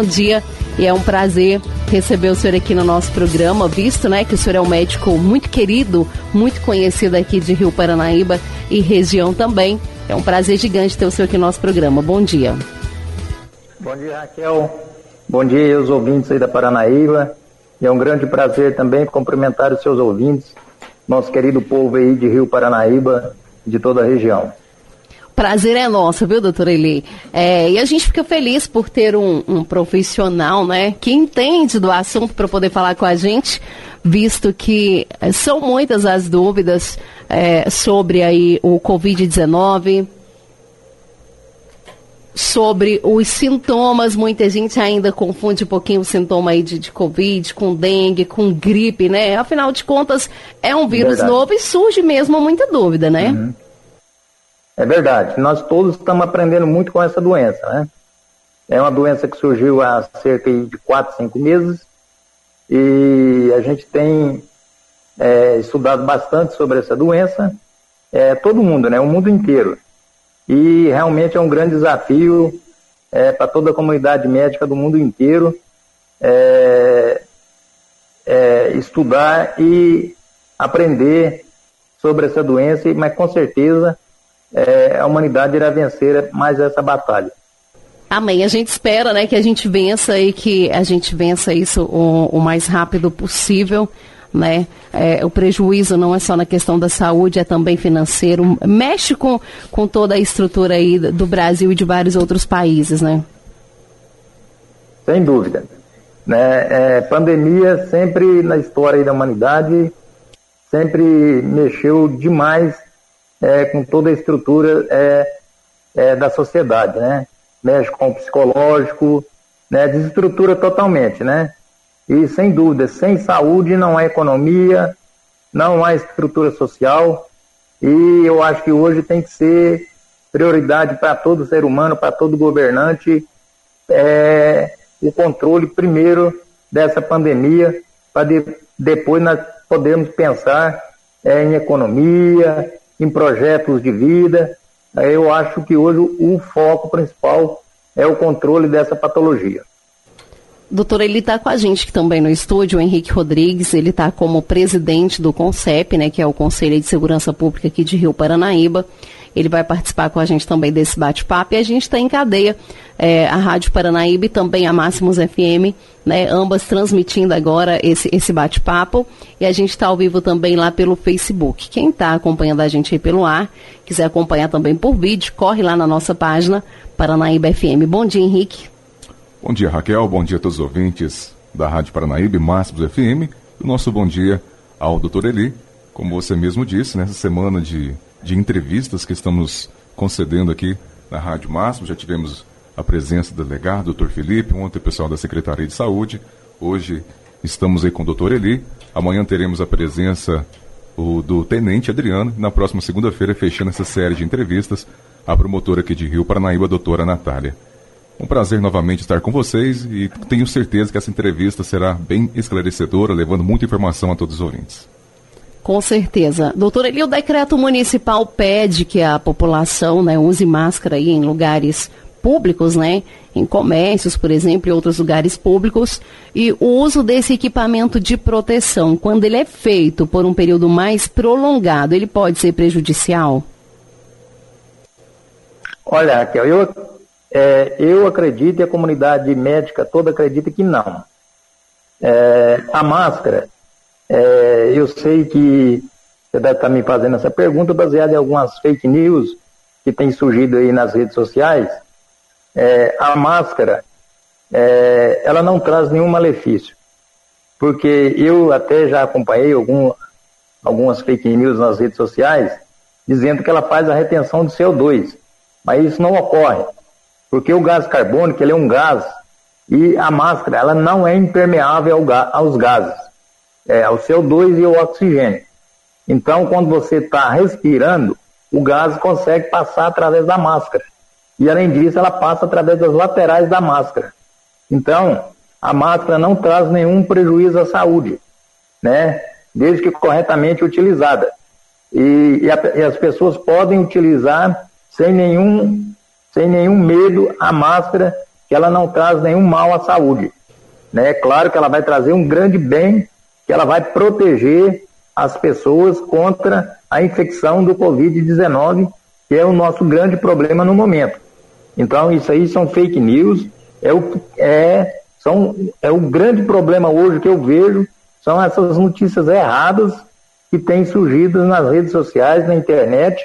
bom dia. E é um prazer receber o senhor aqui no nosso programa, visto né, que o senhor é um médico muito querido, muito conhecido aqui de Rio Paranaíba e região também. É um prazer gigante ter o senhor aqui no nosso programa. Bom dia. Bom dia, Raquel. Bom dia aos ouvintes aí da Paranaíba. E é um grande prazer também cumprimentar os seus ouvintes, nosso querido povo aí de Rio Paranaíba, de toda a região. Prazer é nosso, viu, doutora Eli? É, e a gente fica feliz por ter um, um profissional, né, que entende do assunto para poder falar com a gente, visto que é, são muitas as dúvidas é, sobre aí o Covid-19, sobre os sintomas. Muita gente ainda confunde um pouquinho o sintoma aí de, de Covid com dengue, com gripe, né? Afinal de contas, é um vírus Verdade. novo e surge mesmo muita dúvida, né? Uhum. É verdade. Nós todos estamos aprendendo muito com essa doença, né? É uma doença que surgiu há cerca de 4, 5 meses e a gente tem é, estudado bastante sobre essa doença, é, todo mundo, né? O mundo inteiro. E realmente é um grande desafio é, para toda a comunidade médica do mundo inteiro é, é, estudar e aprender sobre essa doença, mas com certeza é, a humanidade irá vencer mais essa batalha. Amém. A gente espera, né, que a gente vença e que a gente vença isso o, o mais rápido possível. Né? É, o prejuízo não é só na questão da saúde, é também financeiro. Mexe com, com toda a estrutura aí do Brasil e de vários outros países, né? Sem dúvida. Né? É, pandemia sempre na história da humanidade sempre mexeu demais é, com toda a estrutura é, é, da sociedade, né? Mexe com o psicológico, né? desestrutura totalmente, né? E sem dúvida, sem saúde não há economia, não há estrutura social. E eu acho que hoje tem que ser prioridade para todo ser humano, para todo governante, é, o controle primeiro dessa pandemia, para de, depois nós podermos pensar é, em economia, em projetos de vida. Eu acho que hoje o foco principal é o controle dessa patologia. Doutor, ele está com a gente também no estúdio, o Henrique Rodrigues, ele está como presidente do CONCEP, né, que é o Conselho de Segurança Pública aqui de Rio Paranaíba. Ele vai participar com a gente também desse bate-papo. E a gente está em cadeia, é, a Rádio Paranaíba e também a Máximos FM, né, ambas transmitindo agora esse, esse bate-papo. E a gente está ao vivo também lá pelo Facebook. Quem está acompanhando a gente aí pelo ar, quiser acompanhar também por vídeo, corre lá na nossa página Paranaíba FM. Bom dia, Henrique. Bom dia, Raquel. Bom dia a todos os ouvintes da Rádio Paranaíba Máximos FM. O nosso bom dia ao doutor Eli. Como você mesmo disse, nessa semana de de entrevistas que estamos concedendo aqui na Rádio Máximo. Já tivemos a presença do delegado, doutor Felipe, ontem o pessoal da Secretaria de Saúde. Hoje estamos aí com o doutor Eli. Amanhã teremos a presença o, do tenente Adriano. E na próxima segunda-feira, fechando essa série de entrevistas, a promotora aqui de Rio Paranaíba, a doutora Natália. Um prazer novamente estar com vocês e tenho certeza que essa entrevista será bem esclarecedora, levando muita informação a todos os ouvintes. Com certeza. Doutora, e o decreto municipal pede que a população né, use máscara aí em lugares públicos, né? Em comércios, por exemplo, e outros lugares públicos. E o uso desse equipamento de proteção, quando ele é feito por um período mais prolongado, ele pode ser prejudicial? Olha, Raquel, eu, é, eu acredito e a comunidade médica toda acredita que não. É, a máscara, é, eu sei que você deve estar me fazendo essa pergunta baseada em algumas fake news que têm surgido aí nas redes sociais. É, a máscara, é, ela não traz nenhum malefício. Porque eu até já acompanhei algum, algumas fake news nas redes sociais dizendo que ela faz a retenção de CO2. Mas isso não ocorre. Porque o gás carbônico ele é um gás e a máscara ela não é impermeável aos gases é, o CO2 e o oxigênio. Então, quando você está respirando, o gás consegue passar através da máscara. E além disso, ela passa através das laterais da máscara. Então, a máscara não traz nenhum prejuízo à saúde, né? Desde que corretamente utilizada. E, e, a, e as pessoas podem utilizar sem nenhum, sem nenhum medo a máscara que ela não traz nenhum mal à saúde. Né? É claro que ela vai trazer um grande bem, que ela vai proteger as pessoas contra a infecção do Covid-19, que é o nosso grande problema no momento. Então, isso aí são fake news, é o, é, são, é o grande problema hoje que eu vejo, são essas notícias erradas que têm surgido nas redes sociais, na internet,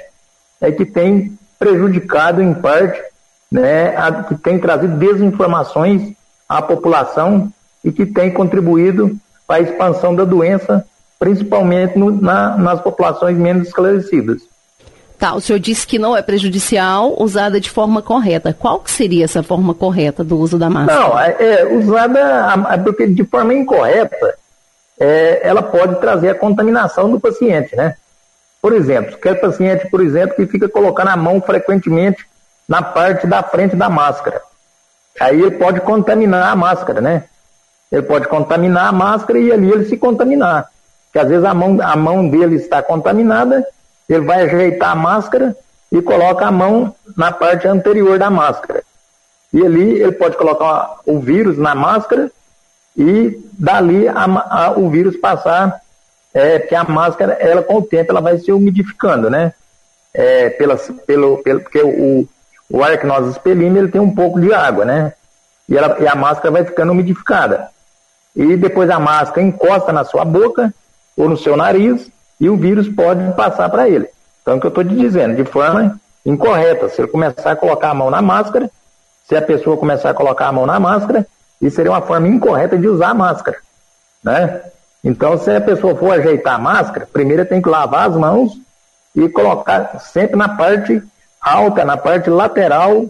é que tem prejudicado em parte, né, a, que tem trazido desinformações à população e que tem contribuído para a expansão da doença, principalmente no, na, nas populações menos esclarecidas. Tá, o senhor disse que não é prejudicial, usada de forma correta. Qual que seria essa forma correta do uso da máscara? Não, é, é usada porque de forma incorreta, é, ela pode trazer a contaminação do paciente, né? Por exemplo, aquele paciente, por exemplo, que fica colocando a mão frequentemente na parte da frente da máscara. Aí ele pode contaminar a máscara, né? Ele pode contaminar a máscara e ali ele se contaminar. Porque às vezes a mão, a mão dele está contaminada, ele vai ajeitar a máscara e coloca a mão na parte anterior da máscara. E ali ele pode colocar o vírus na máscara e dali a, a, o vírus passar, é, porque a máscara, ela com o tempo, ela vai se umidificando, né? É, pelo, pelo, porque o, o ar que nós expelimos, ele tem um pouco de água, né? E, ela, e a máscara vai ficando umidificada. E depois a máscara encosta na sua boca ou no seu nariz e o vírus pode passar para ele. Então, é o que eu estou te dizendo, de forma incorreta. Se ele começar a colocar a mão na máscara, se a pessoa começar a colocar a mão na máscara, isso seria uma forma incorreta de usar a máscara, né? Então, se a pessoa for ajeitar a máscara, primeiro tem que lavar as mãos e colocar sempre na parte alta, na parte lateral,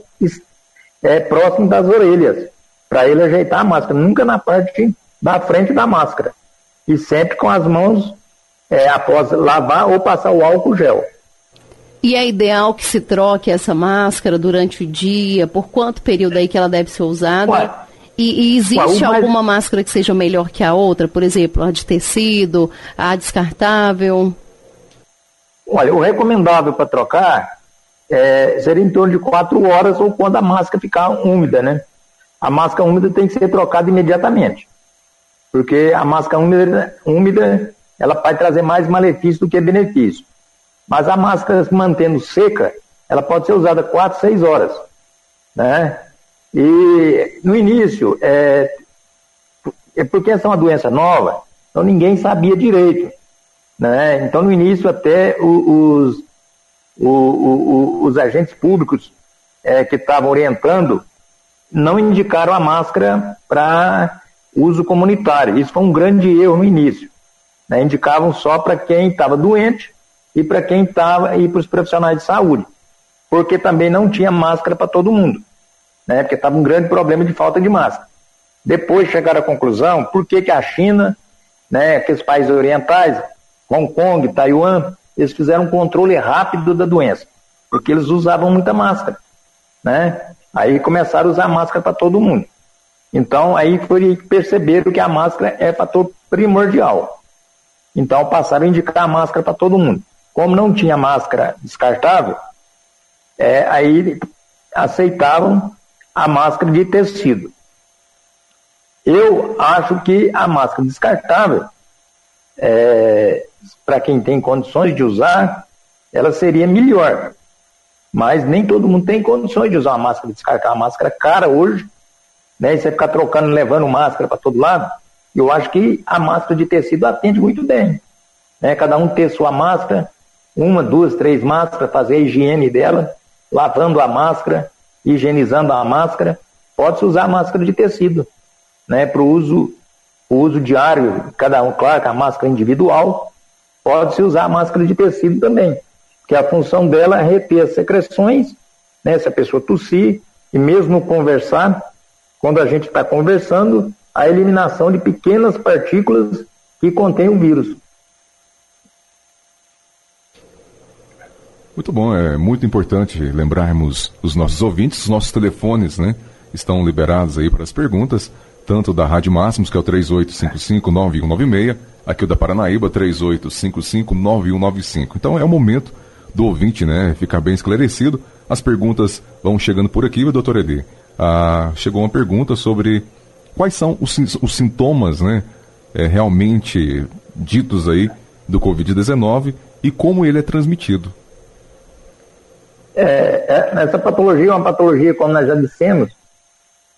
é, próximo das orelhas, para ele ajeitar a máscara, nunca na parte da frente da máscara. E sempre com as mãos é, após lavar ou passar o álcool gel. E é ideal que se troque essa máscara durante o dia? Por quanto período aí que ela deve ser usada? Ué, e, e, existe ué, alguma mais... máscara que seja melhor que a outra? Por exemplo, a de tecido, a descartável? Olha, o recomendável para trocar é, seria em torno de quatro horas ou quando a máscara ficar úmida, né? A máscara úmida tem que ser trocada imediatamente. Porque a máscara úmida, úmida ela pode trazer mais malefício do que benefício. Mas a máscara se mantendo seca, ela pode ser usada 4, 6 horas. Né? E no início, é, é porque essa é uma doença nova, então ninguém sabia direito. Né? Então no início até os, os, os agentes públicos é, que estavam orientando não indicaram a máscara para uso comunitário. Isso foi um grande erro no início. Né? Indicavam só para quem estava doente e para quem estava e para os profissionais de saúde, porque também não tinha máscara para todo mundo, né? Porque estava um grande problema de falta de máscara. Depois chegaram à conclusão por que, que a China, né, aqueles países orientais, Hong Kong, Taiwan, eles fizeram um controle rápido da doença, porque eles usavam muita máscara, né? Aí começaram a usar máscara para todo mundo. Então aí foi perceberam que a máscara é fator primordial. Então passaram a indicar a máscara para todo mundo. Como não tinha máscara descartável, é, aí aceitavam a máscara de tecido. Eu acho que a máscara descartável, é, para quem tem condições de usar, ela seria melhor. Mas nem todo mundo tem condições de usar uma máscara descartável. A máscara cara hoje, né? E você ficar trocando, levando máscara para todo lado. Eu acho que a máscara de tecido atende muito bem. Né? Cada um ter sua máscara, uma, duas, três máscaras, fazer a higiene dela, lavando a máscara, higienizando a máscara. Pode-se usar a máscara de tecido, né, para o uso, uso diário, cada um, claro, com a máscara individual, pode-se usar a máscara de tecido também, que a função dela é reter as secreções, né, se a pessoa tossir, e mesmo conversar, quando a gente está conversando, a eliminação de pequenas partículas que contêm o vírus. Muito bom, é muito importante lembrarmos os nossos ouvintes, os nossos telefones, né? Estão liberados aí para as perguntas, tanto da Rádio Máximos, que é o 38559196, aqui o da Paranaíba, 38559195. Então é o momento do ouvinte, né, ficar bem esclarecido. As perguntas vão chegando por aqui, doutor Edi. Ah, chegou uma pergunta sobre quais são os, os sintomas né, é, realmente ditos aí do Covid-19 e como ele é transmitido. É, é, essa patologia é uma patologia, como nós já dissemos,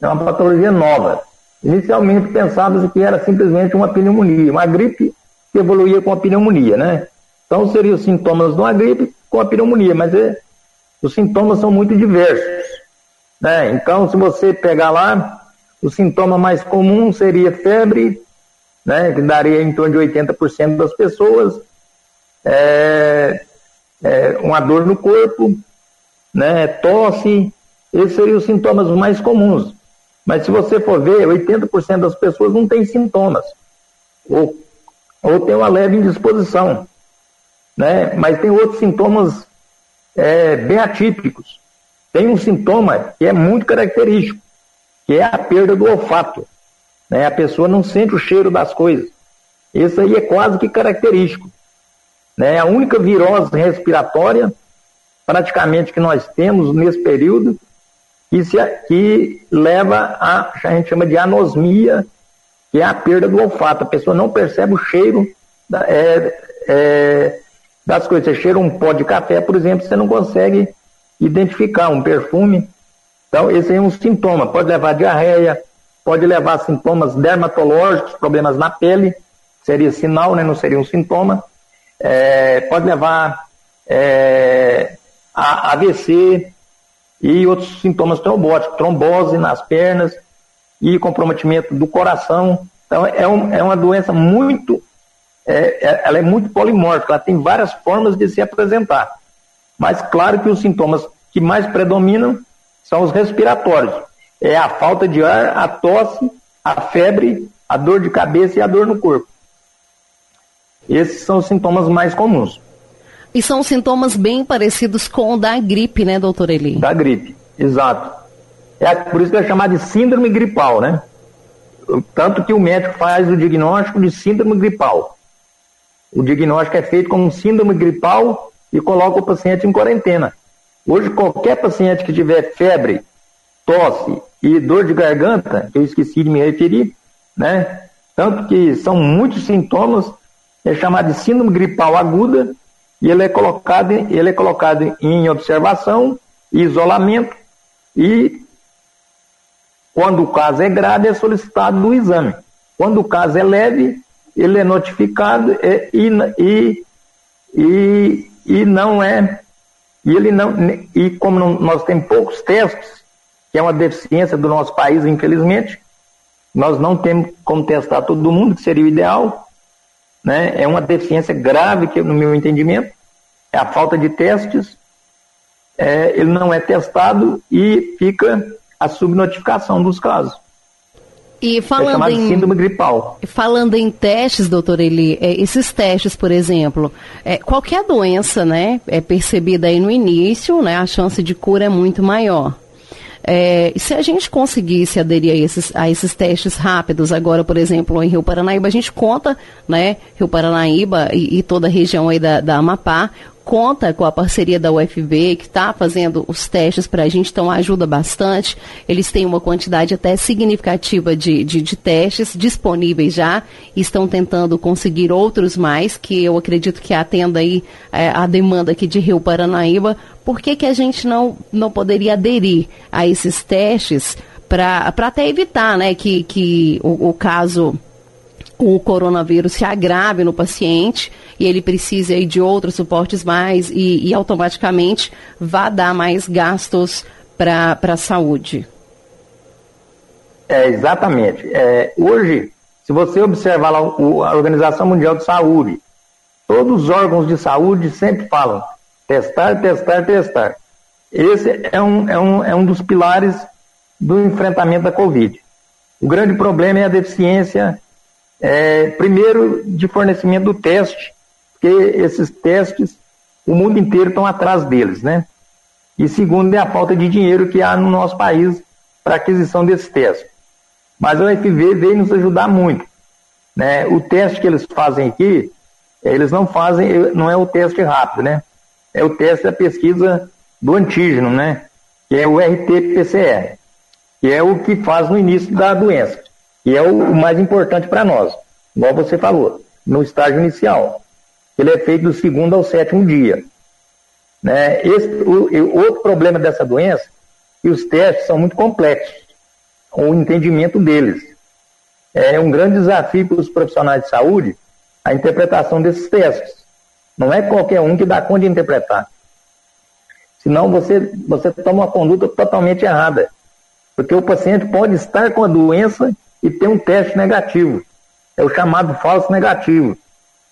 é uma patologia nova. Inicialmente pensava que era simplesmente uma pneumonia, uma gripe que evoluía com a pneumonia, né? Então seriam os sintomas de uma gripe com a pneumonia, mas é, os sintomas são muito diversos. Né? Então, se você pegar lá, o sintoma mais comum seria febre, né, que daria em torno de 80% das pessoas, é, é, uma dor no corpo, né, tosse, esses seriam os sintomas mais comuns. Mas se você for ver, 80% das pessoas não tem sintomas, ou, ou tem uma leve indisposição, né, mas tem outros sintomas é, bem atípicos. Tem um sintoma que é muito característico, que é a perda do olfato. Né? A pessoa não sente o cheiro das coisas. Isso aí é quase que característico. Né? A única virose respiratória, praticamente, que nós temos nesse período, que, se, que leva a, a gente chama de anosmia, que é a perda do olfato. A pessoa não percebe o cheiro da, é, é, das coisas. Você cheira um pó de café, por exemplo, você não consegue identificar um perfume. Então, esse é um sintoma. Pode levar diarreia, pode levar sintomas dermatológicos, problemas na pele, seria sinal, né? não seria um sintoma. É, pode levar é, a AVC e outros sintomas trombóticos, trombose nas pernas e comprometimento do coração. Então, é, um, é uma doença muito, é, é ela é muito polimórfica, ela tem várias formas de se apresentar. Mas claro que os sintomas que mais predominam são os respiratórios. É a falta de ar, a tosse, a febre, a dor de cabeça e a dor no corpo. Esses são os sintomas mais comuns. E são sintomas bem parecidos com o da gripe, né, doutor Eli? Da gripe, exato. É por isso que é chamado de síndrome gripal, né? Tanto que o médico faz o diagnóstico de síndrome gripal. O diagnóstico é feito como síndrome gripal e coloca o paciente em quarentena. Hoje, qualquer paciente que tiver febre, tosse e dor de garganta, que eu esqueci de me referir, né? Tanto que são muitos sintomas, é chamado de síndrome gripal aguda, e ele é colocado, ele é colocado em observação, isolamento, e quando o caso é grave, é solicitado o exame. Quando o caso é leve, ele é notificado e, e, e, e não é. E ele não. E como não, nós temos poucos testes, que é uma deficiência do nosso país, infelizmente, nós não temos como testar todo mundo, que seria o ideal. Né? É uma deficiência grave, que, no meu entendimento, é a falta de testes. É, ele não é testado e fica a subnotificação dos casos. E falando é em síndrome gripal. Falando em testes, doutor Eli, é, esses testes, por exemplo, é, qualquer doença, né, é percebida aí no início, né, a chance de cura é muito maior. É, se a gente conseguisse aderir a esses, a esses testes rápidos, agora, por exemplo, em Rio Paranaíba, a gente conta, né, Rio Paranaíba e, e toda a região aí da, da Amapá, conta com a parceria da UFB, que está fazendo os testes para a gente, então ajuda bastante. Eles têm uma quantidade até significativa de, de, de testes disponíveis já, e estão tentando conseguir outros mais, que eu acredito que atenda aí é, a demanda aqui de Rio Paranaíba. Por que, que a gente não, não poderia aderir a esses testes para até evitar né, que, que o, o caso o coronavírus se agrave no paciente e ele precise aí de outros suportes mais e, e automaticamente vá dar mais gastos para a saúde. É, exatamente. É, hoje, se você observar lá o, a Organização Mundial de Saúde, todos os órgãos de saúde sempre falam testar, testar, testar. Esse é um, é um, é um dos pilares do enfrentamento da Covid. O grande problema é a deficiência é, primeiro, de fornecimento do teste, porque esses testes, o mundo inteiro estão atrás deles, né? E segundo, é a falta de dinheiro que há no nosso país para aquisição desses testes. Mas a UFV veio nos ajudar muito. Né? O teste que eles fazem aqui, eles não fazem, não é o teste rápido, né? É o teste da pesquisa do antígeno, né? Que é o RT-PCR. que é o que faz no início da doença, que é o mais importante para nós, igual você falou, no estágio inicial. Ele é feito do segundo ao sétimo dia. Né? Esse, o, outro problema dessa doença é que os testes são muito complexos, o entendimento deles. É um grande desafio para os profissionais de saúde a interpretação desses testes. Não é qualquer um que dá conta de interpretar. Senão você, você toma uma conduta totalmente errada. Porque o paciente pode estar com a doença e ter um teste negativo. É o chamado falso negativo.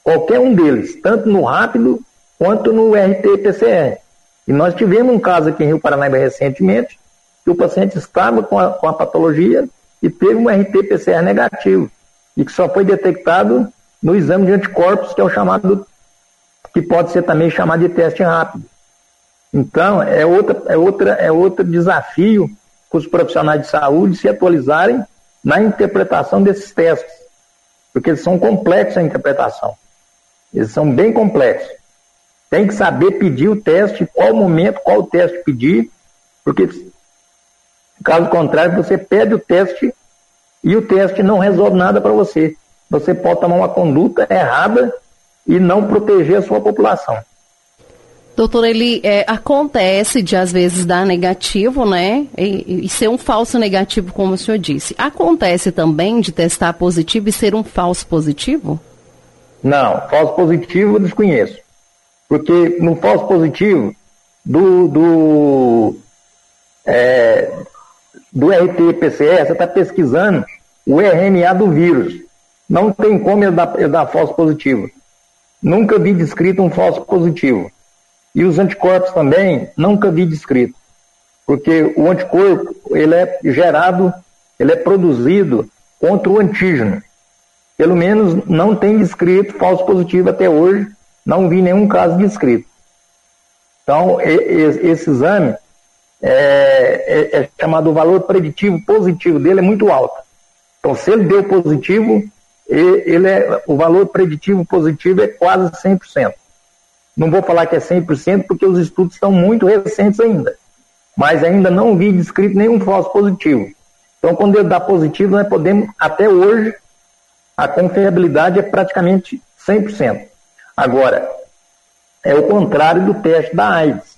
Qualquer um deles, tanto no rápido quanto no RT-PCR. E nós tivemos um caso aqui em Rio Paranaíba recentemente, que o paciente estava com a, com a patologia e teve um RT-PCR negativo, e que só foi detectado no exame de anticorpos, que é o chamado, que pode ser também chamado de teste rápido. Então, é, outra, é, outra, é outro desafio para os profissionais de saúde se atualizarem na interpretação desses testes, porque eles são complexos a interpretação. Eles são bem complexos. Tem que saber pedir o teste, qual momento, qual teste pedir, porque caso contrário, você pede o teste e o teste não resolve nada para você. Você pode tomar uma conduta errada e não proteger a sua população. Doutor, ele é, acontece de às vezes dar negativo, né? E, e, ser um falso negativo, como o senhor disse. Acontece também de testar positivo e ser um falso positivo? Não, falso positivo eu desconheço. Porque no falso positivo do, do, é, do RT-PCR, você está pesquisando o RNA do vírus. Não tem como ele dar, ele dar falso positivo. Nunca vi descrito um falso positivo. E os anticorpos também, nunca vi descrito. Porque o anticorpo, ele é gerado, ele é produzido contra o antígeno. Pelo menos não tem descrito falso positivo até hoje não vi nenhum caso descrito. Então, esse exame é, é, é chamado o valor preditivo positivo dele é muito alto. Então, se ele deu positivo, ele é, o valor preditivo positivo é quase 100%. Não vou falar que é 100% porque os estudos estão muito recentes ainda. Mas ainda não vi descrito nenhum falso positivo. Então, quando ele dá positivo, nós podemos, até hoje, a confiabilidade é praticamente 100%. Agora, é o contrário do teste da AIDS.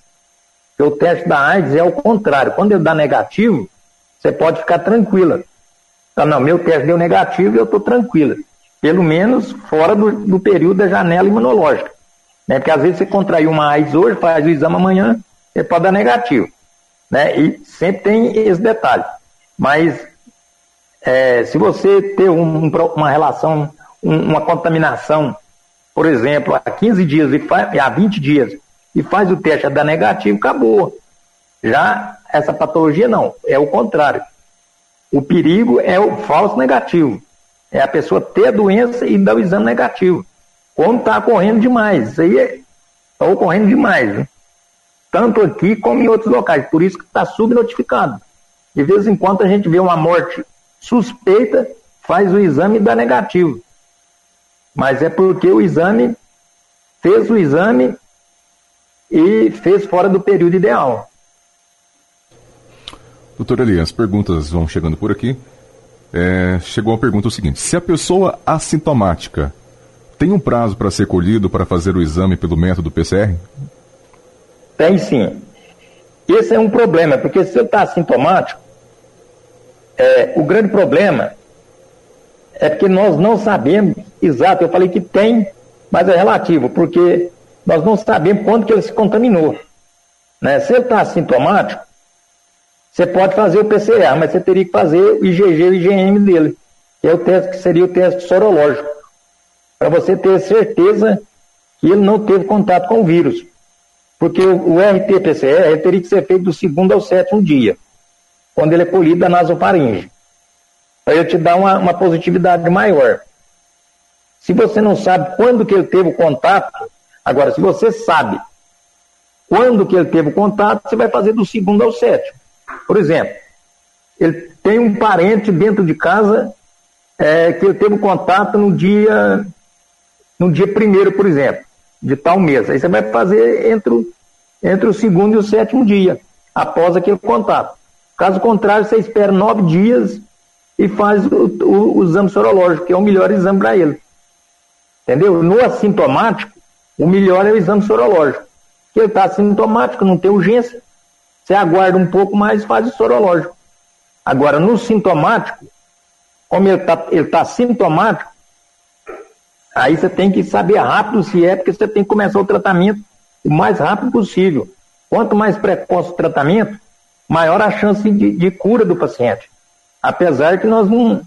Porque o teste da AIDS é o contrário. Quando ele dá negativo, você pode ficar tranquila. Então, não, meu teste deu negativo e eu estou tranquila. Pelo menos fora do, do, período da janela imunológica. Né? Porque às vezes você contraiu uma AIDS hoje, faz o exame amanhã, você pode dar negativo. Né? E sempre tem esse detalhe. Mas é, se você ter um, uma relação, um, uma contaminação por exemplo, há 15 dias e faz, há 20 dias e faz o teste a dar negativo, acabou. Já essa patologia não, é o contrário. O perigo é o falso negativo. É a pessoa ter a doença e dar o exame negativo. Como está ocorrendo demais. Isso aí está é, ocorrendo demais. Né? Tanto aqui como em outros locais. Por isso que está subnotificado. De vez em quando a gente vê uma morte suspeita, faz o exame e dá negativo mas é porque o exame fez o exame e fez fora do período ideal. Doutor Eli, as perguntas vão chegando por aqui. É, chegou a pergunta o seguinte: se a pessoa assintomática tem um prazo para ser colhido para fazer o exame pelo método PCR? Tem sim. Esse é um problema, porque se ele está assintomático, é, o grande problema é porque nós não sabemos exato. Eu falei que tem, mas é relativo, porque nós não sabemos quando que ele se contaminou. Né? Se ele está assintomático, você pode fazer o PCR, mas você teria que fazer o IgG e o IgM dele, que é o teste que seria o teste sorológico, para você ter certeza que ele não teve contato com o vírus. Porque o, o RT-PCR teria que ser feito do segundo ao sétimo dia, quando ele é colhido da nasofaringe para eu te dar uma, uma positividade maior. Se você não sabe quando que ele teve o contato, agora, se você sabe quando que ele teve o contato, você vai fazer do segundo ao sétimo. Por exemplo, ele tem um parente dentro de casa é, que ele teve o contato no dia no dia primeiro, por exemplo, de tal mês. Aí você vai fazer entre o, entre o segundo e o sétimo dia, após aquele contato. Caso contrário, você espera nove dias e faz o, o, o exame sorológico, que é o melhor exame para ele. Entendeu? No assintomático, o melhor é o exame sorológico. Porque ele está assintomático, não tem urgência. Você aguarda um pouco mais e faz o sorológico. Agora, no sintomático, como ele está ele tá sintomático, aí você tem que saber rápido se é, porque você tem que começar o tratamento o mais rápido possível. Quanto mais precoce o tratamento, maior a chance de, de cura do paciente. Apesar que nós não,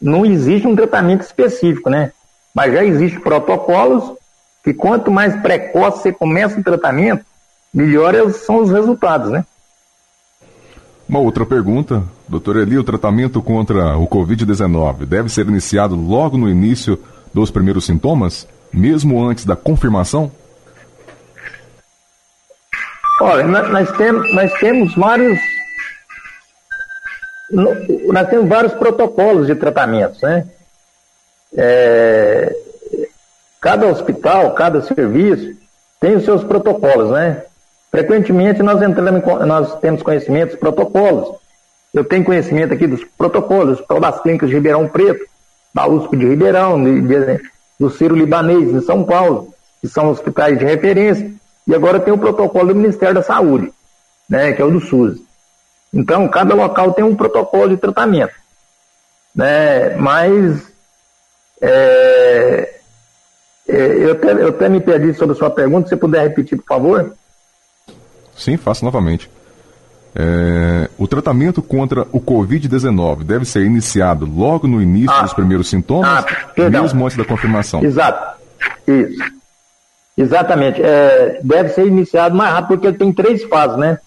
não existe um tratamento específico, né? Mas já existem protocolos que quanto mais precoce você começa o tratamento, melhores são os resultados, né? Uma outra pergunta, doutor Eli, o tratamento contra o Covid-19 deve ser iniciado logo no início dos primeiros sintomas, mesmo antes da confirmação? Olha, nós temos, nós temos vários nós temos vários protocolos de tratamentos, né? É, cada hospital, cada serviço tem os seus protocolos, né? Frequentemente nós entramos, nós temos conhecimento dos protocolos. Eu tenho conhecimento aqui dos protocolos, das clínicas de Ribeirão Preto, da USP de Ribeirão, de, de, do Ciro Libanês em São Paulo, que são hospitais de referência, e agora tem o protocolo do Ministério da Saúde, né, que é o do SUS. Então, cada local tem um protocolo de tratamento. Né, mas é, é, eu, até, eu até me perdi sobre a sua pergunta, se você puder repetir, por favor. Sim, faço novamente. É, o tratamento contra o Covid-19 deve ser iniciado logo no início ah, dos primeiros sintomas, ah, mesmo antes da confirmação. Exato. Isso. Exatamente. É, deve ser iniciado mais rápido, porque ele tem três fases, né?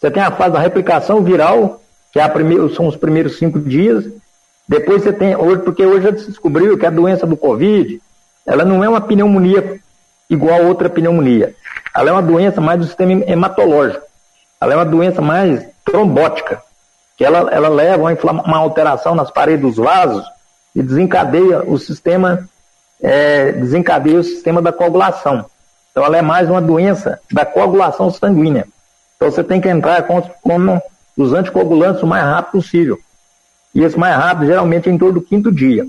Você tem a fase da replicação viral, que é a primeira, são os primeiros cinco dias. Depois você tem, hoje, porque hoje já se descobriu que a doença do Covid, ela não é uma pneumonia igual a outra pneumonia. Ela é uma doença mais do sistema hematológico. Ela é uma doença mais trombótica, que ela, ela leva uma, uma alteração nas paredes dos vasos e desencadeia o sistema, é, desencadeia o sistema da coagulação. Então ela é mais uma doença da coagulação sanguínea. Então você tem que entrar com, com os anticoagulantes o mais rápido possível. E esse mais rápido geralmente é em torno do quinto dia.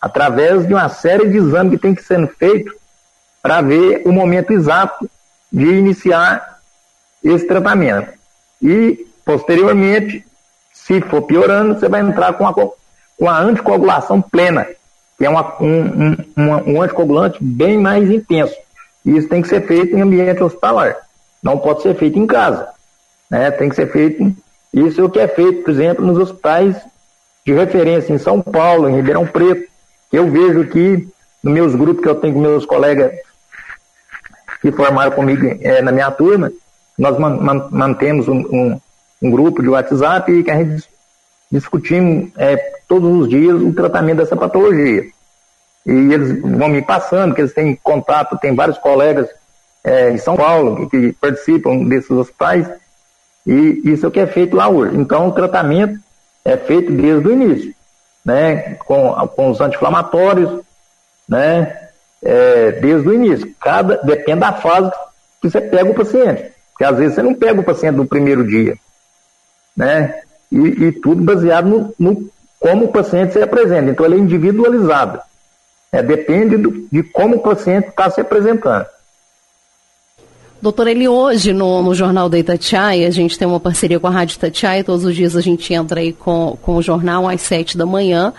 Através de uma série de exames que tem que ser feito para ver o momento exato de iniciar esse tratamento. E, posteriormente, se for piorando, você vai entrar com a, com a anticoagulação plena, que é uma, um, um, um anticoagulante bem mais intenso. E isso tem que ser feito em ambiente hospitalar. Não pode ser feito em casa. Né? Tem que ser feito. Isso é o que é feito, por exemplo, nos hospitais de referência em São Paulo, em Ribeirão Preto. Eu vejo aqui, nos meus grupos que eu tenho com meus colegas que formaram comigo é, na minha turma, nós man, man, mantemos um, um, um, grupo de WhatsApp e que a gente discutimos é, todos os dias o tratamento dessa patologia. E eles vão me passando, que eles têm contato, tem vários colegas é, em São Paulo que, que, participam desses hospitais, e isso é o que é feito lá hoje. Então, o tratamento é feito desde o início, né, com, com os anti-inflamatórios, né, é, desde o início. Cada, depende da fase que você pega o paciente. Às vezes você não pega o paciente no primeiro dia. Né? E, e tudo baseado no, no, como o paciente se apresenta. Então ele é individualizado. É, depende do, de como o paciente está se apresentando. Doutor, ele hoje no, no Jornal da Itatiaia, a gente tem uma parceria com a Rádio Itatiaia, todos os dias a gente entra aí com, com o jornal às sete da manhã.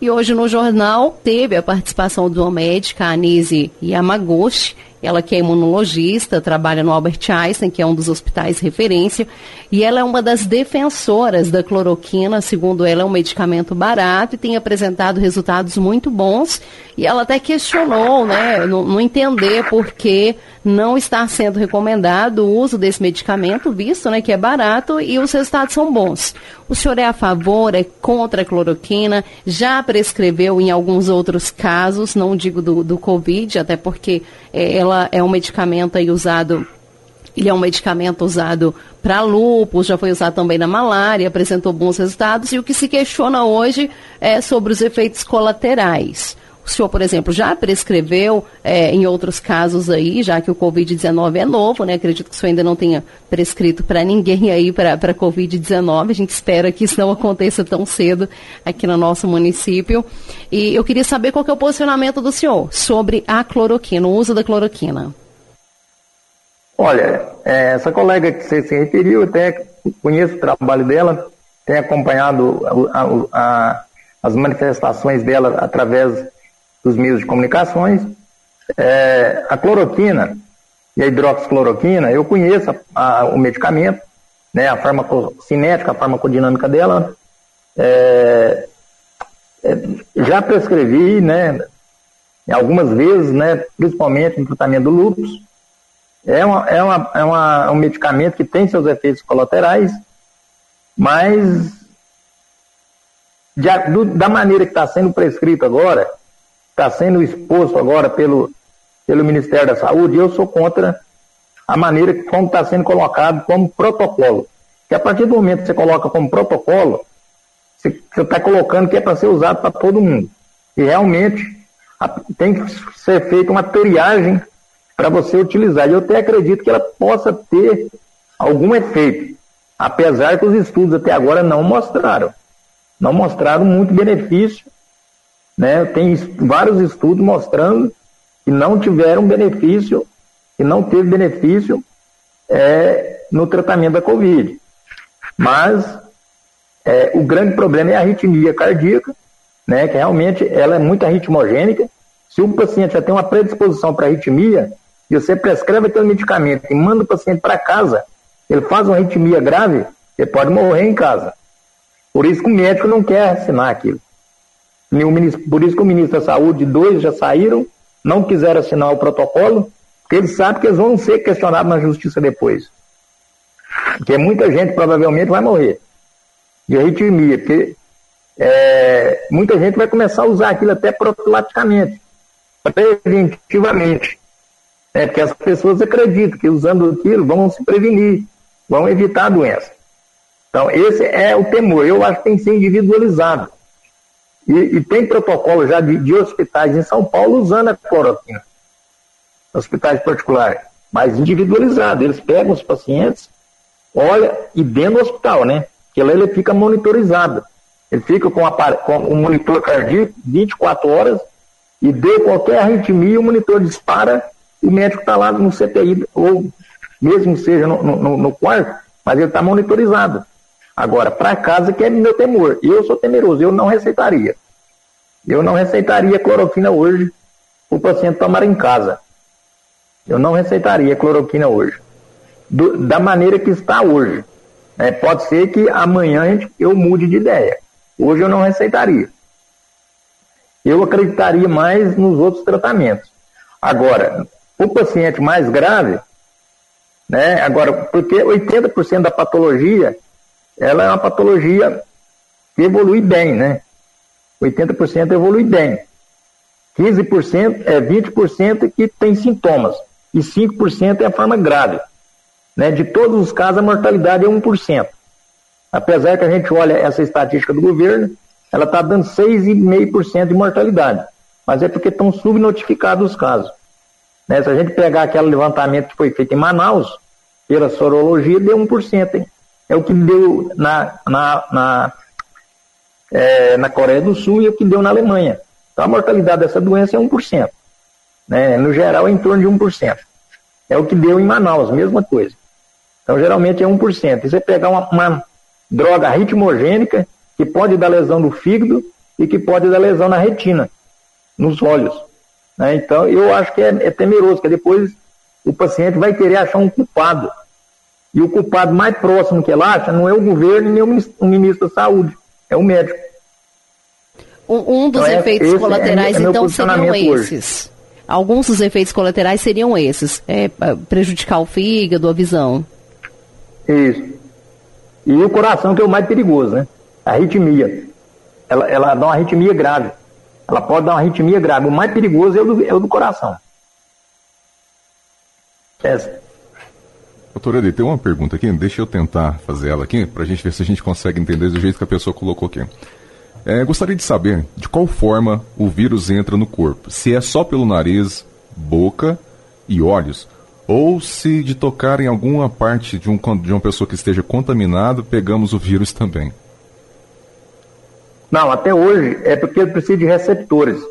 E hoje no jornal teve a participação de uma médica, Anise Yamaguchi, ela que é imunologista, trabalha no Albert Einstein, que é um dos hospitais referência, e ela é uma das defensoras da cloroquina, segundo ela é um medicamento barato e tem apresentado resultados muito bons. E ela até questionou, né, não, não entender por que não está sendo recomendado o uso desse medicamento, visto né, que é barato e os resultados são bons. O senhor é a favor, é contra a cloroquina? Já prescreveu em alguns outros casos, não digo do, do Covid, até porque é, ela é um medicamento aí usado ele é um medicamento usado para lúpus, já foi usado também na malária, apresentou bons resultados. E o que se questiona hoje é sobre os efeitos colaterais. O senhor, por exemplo, já prescreveu é, em outros casos aí, já que o Covid-19 é novo, né? Acredito que o senhor ainda não tenha prescrito para ninguém aí para a Covid-19. A gente espera que isso não aconteça tão cedo aqui no nosso município. E eu queria saber qual é o posicionamento do senhor sobre a cloroquina, o uso da cloroquina. Olha, é, essa colega que você se referiu, até conheço o trabalho dela, tenho acompanhado a, a, a, as manifestações dela através dos meios de comunicações. É, a cloroquina e a hidroxicloroquina, eu conheço o medicamento, né, a farmacocinética, a farmacodinâmica dela. É, é, já prescrevi, né, algumas vezes, né, principalmente no tratamento do lúpus. É, uma, é, uma, é uma, um medicamento que tem seus efeitos colaterais, mas de, do, da maneira que está sendo prescrito agora, está sendo exposto agora pelo, pelo Ministério da Saúde, eu sou contra a maneira como está sendo colocado como protocolo. Que a partir do momento que você coloca como protocolo, você está colocando que é para ser usado para todo mundo. E realmente a, tem que ser feita uma triagem para você utilizar. E eu até acredito que ela possa ter algum efeito, apesar que os estudos até agora não mostraram. Não mostraram muito benefício. Né? Tem vários estudos mostrando que não tiveram benefício, que não teve benefício é, no tratamento da Covid. Mas é, o grande problema é a arritmia cardíaca, né, que realmente ela é muito arritmogênica. Se o paciente já tem uma predisposição para arritmia, e você prescreve aquele medicamento e manda o paciente para casa, ele faz uma arritmia grave, ele pode morrer em casa. Por isso que o médico não quer assinar aquilo. Por isso que o ministro da Saúde, dois já saíram, não quiseram assinar o protocolo, porque eles sabem que eles vão ser questionados na justiça depois. Porque muita gente provavelmente vai morrer de arritmia, porque é, muita gente vai começar a usar aquilo até profilaticamente, preventivamente. É, porque as pessoas acreditam que usando aquilo vão se prevenir, vão evitar a doença. Então, esse é o temor. Eu acho que tem que ser individualizado. E, e tem protocolo já de, de, hospitais em São Paulo usando a cloroquina. Hospitais particulares. Mas individualizado. Eles pegam os pacientes, olha, e dentro do hospital, né? Que lá ele fica monitorizado. Ele fica com, com um monitor cardíaco 24 horas e deu qualquer arritmia, o monitor dispara e o médico está lá no CTI, ou mesmo seja no, no, no quarto, mas ele está monitorizado. Agora, para casa que é meu temor. Eu sou temeroso, eu não receitaria. Eu não receitaria cloroquina hoje o paciente tomar em casa. Eu não receitaria cloroquina hoje. Do, da maneira que está hoje. É, pode ser que amanhã eu mude de ideia. Hoje eu não receitaria. Eu acreditaria mais nos outros tratamentos. Agora, o paciente mais grave, né, agora, porque 80% da patologia ela é uma patologia que evolui bem, né? 80% evolui bem. 15% é 20% que tem sintomas. E 5% é a forma grave. Né? De todos os casos, a mortalidade é 1%. Apesar que a gente olha essa estatística do governo, ela está dando 6,5% de mortalidade. Mas é porque estão subnotificados os casos. Né? Se a gente pegar aquele levantamento que foi feito em Manaus, pela sorologia, deu 1%. Hein? É o que deu na, na, na, é, na Coreia do Sul e é o que deu na Alemanha. Então a mortalidade dessa doença é 1%. Né? No geral é em torno de 1%. É o que deu em Manaus, mesma coisa. Então geralmente é 1%. E você pegar uma, uma droga ritmogênica que pode dar lesão no fígado e que pode dar lesão na retina, nos olhos. Né? Então eu acho que é, é temeroso, que depois o paciente vai querer achar um culpado e o culpado mais próximo que ela acha não é o governo nem o ministro da Saúde, é o médico. Um, um dos então, é efeitos é, colaterais, é, é então, seriam esses. Hoje. Alguns dos efeitos colaterais seriam esses: é, prejudicar o fígado, a visão. Isso. E o coração, que é o mais perigoso, né? A arritmia. Ela, ela dá uma arritmia grave. Ela pode dar uma arritmia grave. O mais perigoso é o do, é o do coração. Essa. Doutor Eli, tem uma pergunta aqui, deixa eu tentar fazer ela aqui, para a gente ver se a gente consegue entender do jeito que a pessoa colocou aqui. É, gostaria de saber de qual forma o vírus entra no corpo. Se é só pelo nariz, boca e olhos, ou se de tocar em alguma parte de, um, de uma pessoa que esteja contaminada, pegamos o vírus também. Não, até hoje é porque ele precisa de receptores.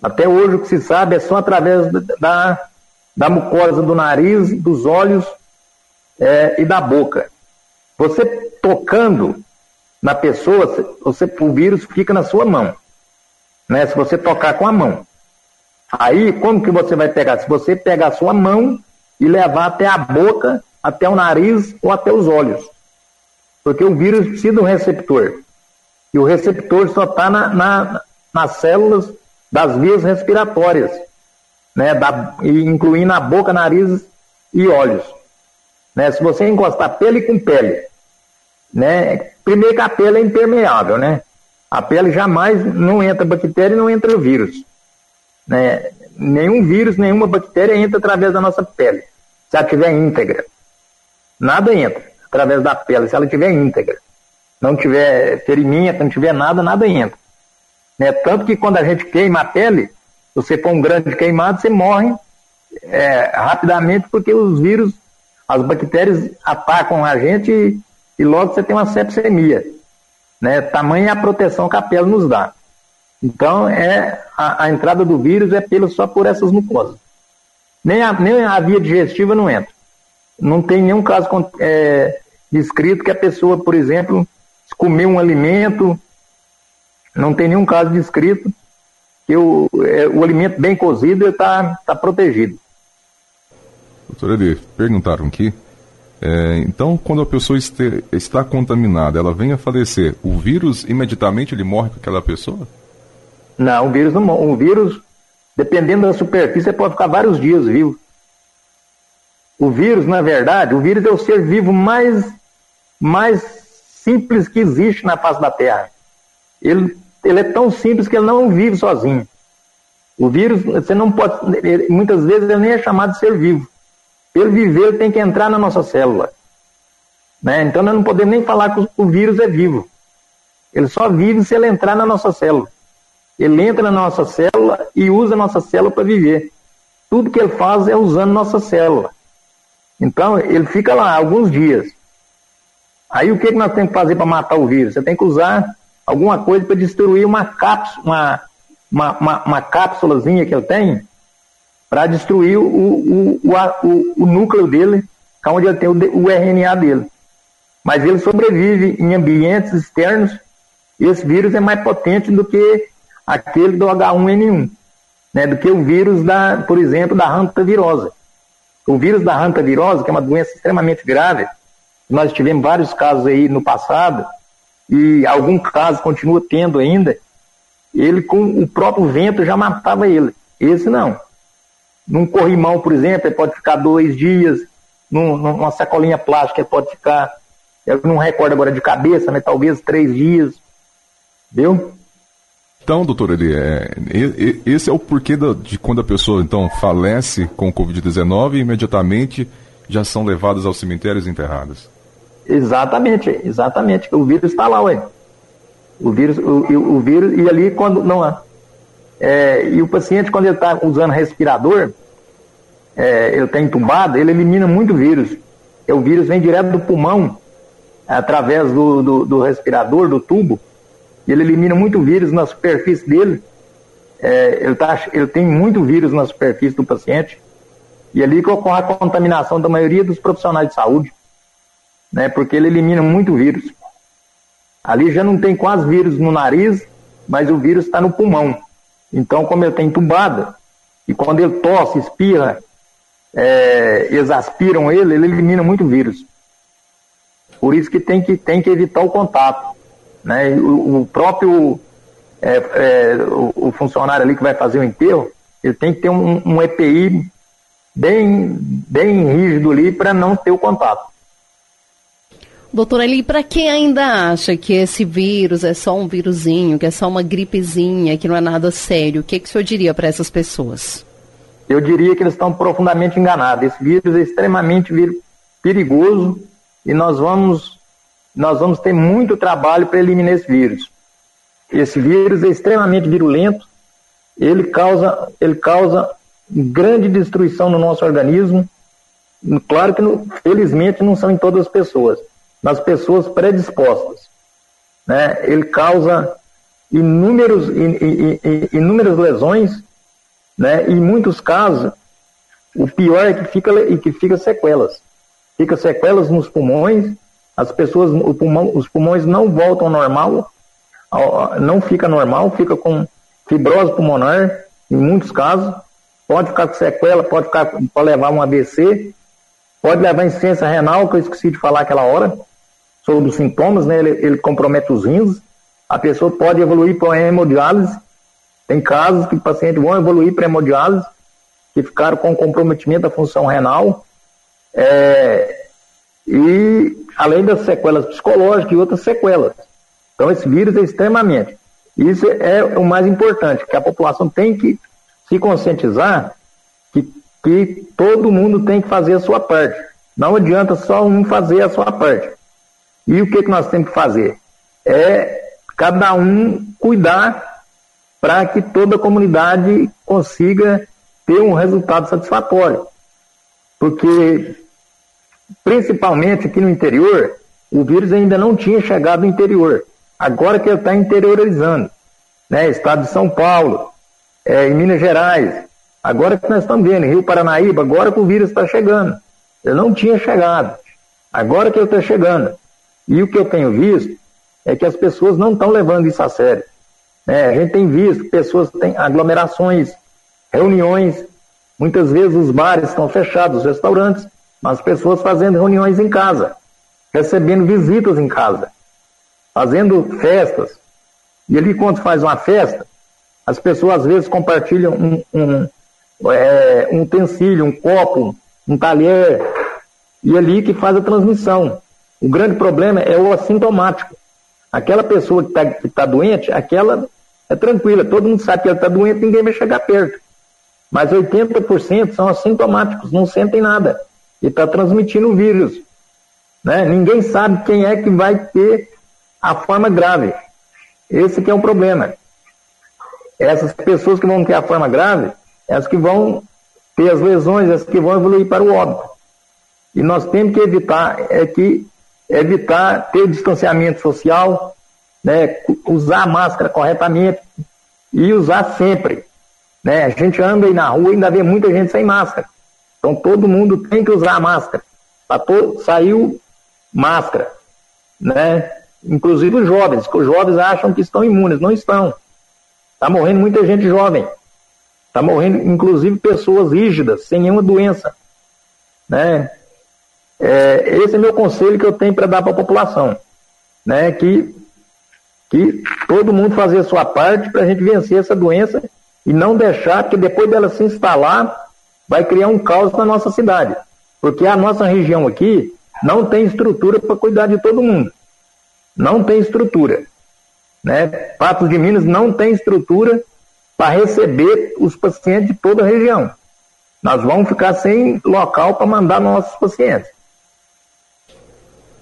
Até hoje o que se sabe é só através da, da mucosa do nariz, dos olhos é, e da boca. Você tocando na pessoa, você, o vírus fica na sua mão. Né? Se você tocar com a mão. Aí, como que você vai pegar? Se você pegar a sua mão e levar até a boca, até o nariz ou até os olhos. Porque o vírus precisa de um receptor. E o receptor só está na, na, nas células das vias respiratórias, né? Da, incluindo a boca, nariz e olhos. Né? Se você encostar pele com pele, né? Primeiro que a pele é impermeável, né? A pele jamais não entra bactéria e não entra vírus. Né? Nenhum vírus, nenhuma bactéria entra através da nossa pele, se ela estiver íntegra. Nada entra através da pele, se ela estiver íntegra. Não tiver ferimento, não tiver nada, nada entra. Né? Tanto que quando a gente queima a pele, você for um grande queimado, você morre é, rapidamente porque os vírus, as bactérias atacam a gente e, logo você tem uma sepsemia. Né? Tamanha a proteção que a pele nos dá. Então, é, a, a, entrada do vírus é pelo, só por essas mucosas. Nem a, nem a via digestiva não entra. Não tem nenhum caso é, descrito que a pessoa, por exemplo, comer um alimento, não tem nenhum caso descrito que o, é, o alimento bem cozido está tá protegido. Doutora Eli, perguntaram aqui, é, então quando a pessoa este, está contaminada, ela vem a falecer, o vírus imediatamente ele morre com aquela pessoa? Não, o vírus não O vírus, dependendo da superfície, pode ficar vários dias vivo. O vírus, na verdade, o vírus é o ser vivo mais, mais simples que existe na face da Terra. Ele, ele é tão simples que ele não vive sozinho. O vírus, você não pode. Ele, muitas vezes ele nem é chamado de ser vivo. Ele viver, ele tem que entrar na nossa célula. Né? Então nós não podemos nem falar que o vírus é vivo. Ele só vive se ele entrar na nossa célula. Ele entra na nossa célula e usa a nossa célula para viver. Tudo que ele faz é usando nossa célula. Então, ele fica lá alguns dias. Aí, o que, que nós temos que fazer para matar o vírus? Você tem que usar alguma coisa para destruir uma cápsula, uma, uma, uma, uma cápsulazinha que ele tem, para destruir o, o, o, o, núcleo dele, é onde ele tem o, o RNA dele. Mas ele sobrevive em ambientes externos e esse vírus é mais potente do que aquele do H1N1, né, do que o vírus da, por exemplo, da hantavirose. O vírus da hantavirose, que é uma doença extremamente grave, nós tivemos vários casos aí no passado, e algum caso continua tendo ainda, ele com o próprio vento já matava ele. Esse não. Num corrimão, por exemplo, ele pode ficar dois dias, num, numa sacolinha plástica ele pode ficar, eu não recordo agora de cabeça, mas talvez três dias. Viu? Então, doutor Eli, é, esse é o porquê da, de quando a pessoa então falece com o Covid-19 e imediatamente já são levadas aos cemitérios e enterradas. Exatamente, exatamente. O vírus está lá, ué. O vírus, o, o, vírus, e ali quando não há. É, e o paciente, quando ele está usando respirador, é, ele está entubado, ele elimina muito vírus. E o vírus vem direto do pulmão, através do, do, do respirador, do tubo, ele elimina muito vírus na superfície dele. É, ele, tá, ele tem muito vírus na superfície do paciente. E é ali que ocorre a contaminação da maioria dos profissionais de saúde, né, porque ele elimina muito vírus. Ali já não tem quase vírus no nariz, mas o vírus está no pulmão. Então, como ele está entubado, e quando ele tosse, espirra, é, eles aspiram ele, ele elimina muito vírus. Por isso que tem que, tem que evitar o contato. Né? O, o próprio é, é, o, o, funcionário ali que vai fazer o enterro, ele tem que ter um, um EPI bem, bem rígido ali para não ter o contato. Doutora Eli, para quem ainda acha que esse vírus é só um vírusinho, que é só uma gripezinha, que não é nada sério, o que, que o senhor diria para essas pessoas? Eu diria que eles estão profundamente enganados. Esse vírus é extremamente perigoso e nós vamos nós vamos ter muito trabalho para eliminar esse vírus. esse vírus é extremamente virulento, ele causa, ele causa grande destruição no nosso organismo. Claro que, felizmente, não são em todas as pessoas, nas pessoas predispostas. Né? Ele causa inúmeros, inúmeras lesões, né? e em muitos casos, o pior é que fica, e que fica sequelas. Fica sequelas nos pulmões, as pessoas, pulmão, os pulmões não voltam ao normal, não fica normal, fica com fibrose pulmonar, em muitos casos, pode ficar com sequela, pode, ficar, pode levar um AVC, pode levar insuficiência renal, que eu esqueci de falar aquela hora, sobre os sintomas, né? Ele, ele compromete os rins, a pessoa pode evoluir para hemodiálise, tem casos que pacientes vão evoluir para hemodiálise, que ficaram com comprometimento da função renal, é, e além das sequelas psicológicas e outras sequelas. Então esse vírus é extremamente. Isso é o mais importante, que a população tem que se conscientizar que, todo mundo tem que fazer a sua parte. Não adianta só um fazer a sua parte. E o que, que nós temos que fazer? É cada um cuidar para que toda a comunidade consiga ter um resultado satisfatório. Porque, principalmente aqui no interior, o vírus ainda não tinha chegado no interior. Agora que ele está interiorizando. Né? Estado de São Paulo, é, em Minas Gerais. Agora que nós estamos vendo, Rio Paranaíba, agora que o vírus está chegando. Ele não tinha chegado. Agora que ele está chegando. E o que eu tenho visto é que as pessoas não estão levando isso a sério. É, a gente tem visto pessoas têm aglomerações reuniões. Muitas vezes os bares estão fechados, os restaurantes, mas pessoas fazendo reuniões em casa, recebendo visitas em casa, fazendo festas. E ali, quando faz uma festa, as pessoas às vezes compartilham um, um, é, um utensílio, um copo, um talher, e é ali que faz a transmissão. O grande problema é o assintomático. Aquela pessoa que está tá doente, aquela é tranquila, todo mundo sabe que ela está doente, ninguém vai chegar perto. Mas 80% são assintomáticos, não sentem nada. E está transmitindo o vírus. Né? Ninguém sabe quem é que vai ter a forma grave. Esse que é o problema. Essas pessoas que vão ter a forma grave, essas que vão ter as lesões, essas que vão evoluir para o óbito. E nós temos que evitar, é que evitar ter distanciamento social, né, usar a máscara corretamente e usar sempre. Né? A gente anda aí na rua e ainda vê muita gente sem máscara. Então todo mundo tem que usar máscara. To... Saiu máscara. Né? Inclusive os jovens, que os jovens acham que estão imunes, não estão. Está morrendo muita gente jovem. Está morrendo, inclusive, pessoas rígidas, sem nenhuma doença. Né? É, esse é meu conselho que eu tenho para dar para a população. Né? Que, que todo mundo fazer a sua parte para a gente vencer essa doença e não deixar, porque depois dela se instalar, vai criar um caos na nossa cidade. Porque a nossa região aqui não tem estrutura para cuidar de todo mundo. Não tem estrutura. Né? Patos de Minas não tem estrutura para receber os pacientes de toda a região. Nós vamos ficar sem local para mandar nossos pacientes.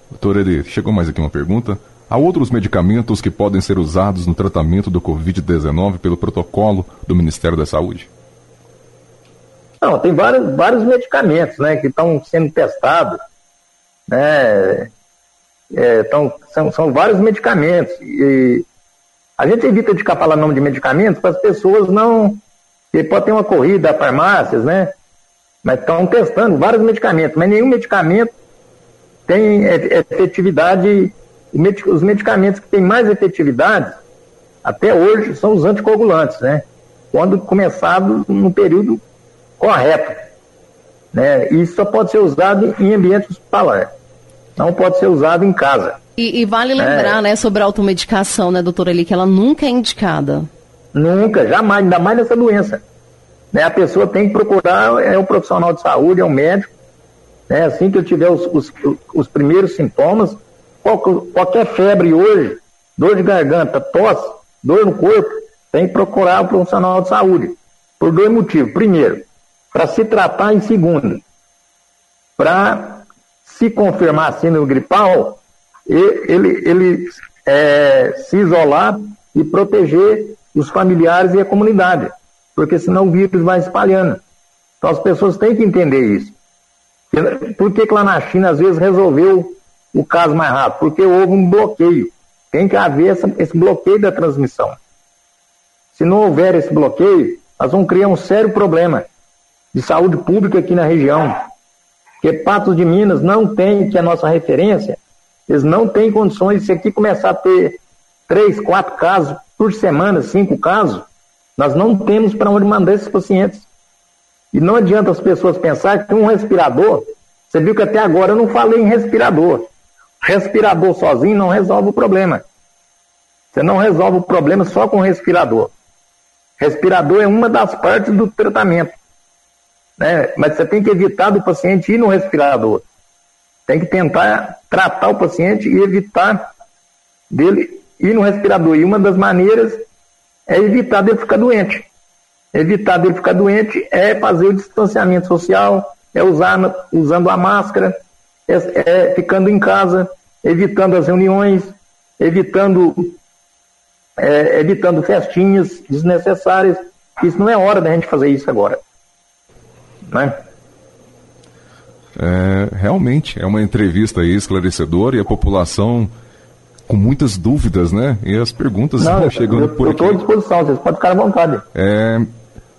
Doutor Eri, chegou mais aqui uma pergunta. Há outros medicamentos que podem ser usados no tratamento do Covid-19 pelo protocolo do Ministério da Saúde? Não, tem vários, vários medicamentos né, que estão sendo testados. Né, é, tão, são, são vários medicamentos. E a gente evita de ficar falando nome de medicamentos para as pessoas não. Porque pode ter uma corrida a farmácias, né? Mas estão testando vários medicamentos, mas nenhum medicamento tem efetividade os medicamentos que têm mais efetividade, até hoje, são os anticoagulantes, né? Quando começado no período correto. Né? Isso só pode ser usado em ambiente hospitalar. Não pode ser usado em casa. E, e vale lembrar, é. né, sobre a automedicação, né, doutora Eli, que ela nunca é indicada. Nunca, jamais, ainda mais nessa doença. Né, a pessoa tem que procurar, é um profissional de saúde, é um médico, né, assim que eu tiver os, os, os primeiros sintomas, qualquer febre hoje, dor de garganta, tosse, dor no corpo, tem que procurar o profissional de saúde. Por dois motivos. Primeiro, para se tratar, em segundo, para se confirmar síndrome gripal, ele, ele é, se isolar e proteger os familiares e a comunidade, porque senão o vírus vai espalhando. Então as pessoas têm que entender isso. Por que, que lá na China às vezes resolveu o caso mais rápido? Porque houve um bloqueio. Tem que haver essa, esse bloqueio da transmissão. Se não houver esse bloqueio, nós vamos criar um sério problema de saúde pública aqui na região. Porque Patos de Minas não tem, que é a nossa referência, eles não têm condições, se aqui começar a ter três, quatro casos por semana, cinco casos, nós não temos para onde mandar esses pacientes. E não adianta as pessoas pensar que um respirador, você viu que até agora eu não falei em respirador. Respirador sozinho não resolve o problema. Você não resolve o problema só com respirador. Respirador é uma das partes do tratamento. Né? Mas você tem que evitar do paciente ir no respirador. Tem que tentar tratar o paciente e evitar dele ir no respirador. E uma das maneiras é evitar dele ficar doente. Evitar dele ficar doente é fazer o distanciamento social, é usar, usando a máscara, é, é ficando em casa, evitando as reuniões, evitando, é, evitando festinhas desnecessárias. Isso não é hora da gente fazer isso agora. Né? É, realmente, é uma entrevista esclarecedora e a população com muitas dúvidas, né? E as perguntas Não, vão chegando eu, por eu aqui. estou à disposição, vocês podem ficar à vontade. É,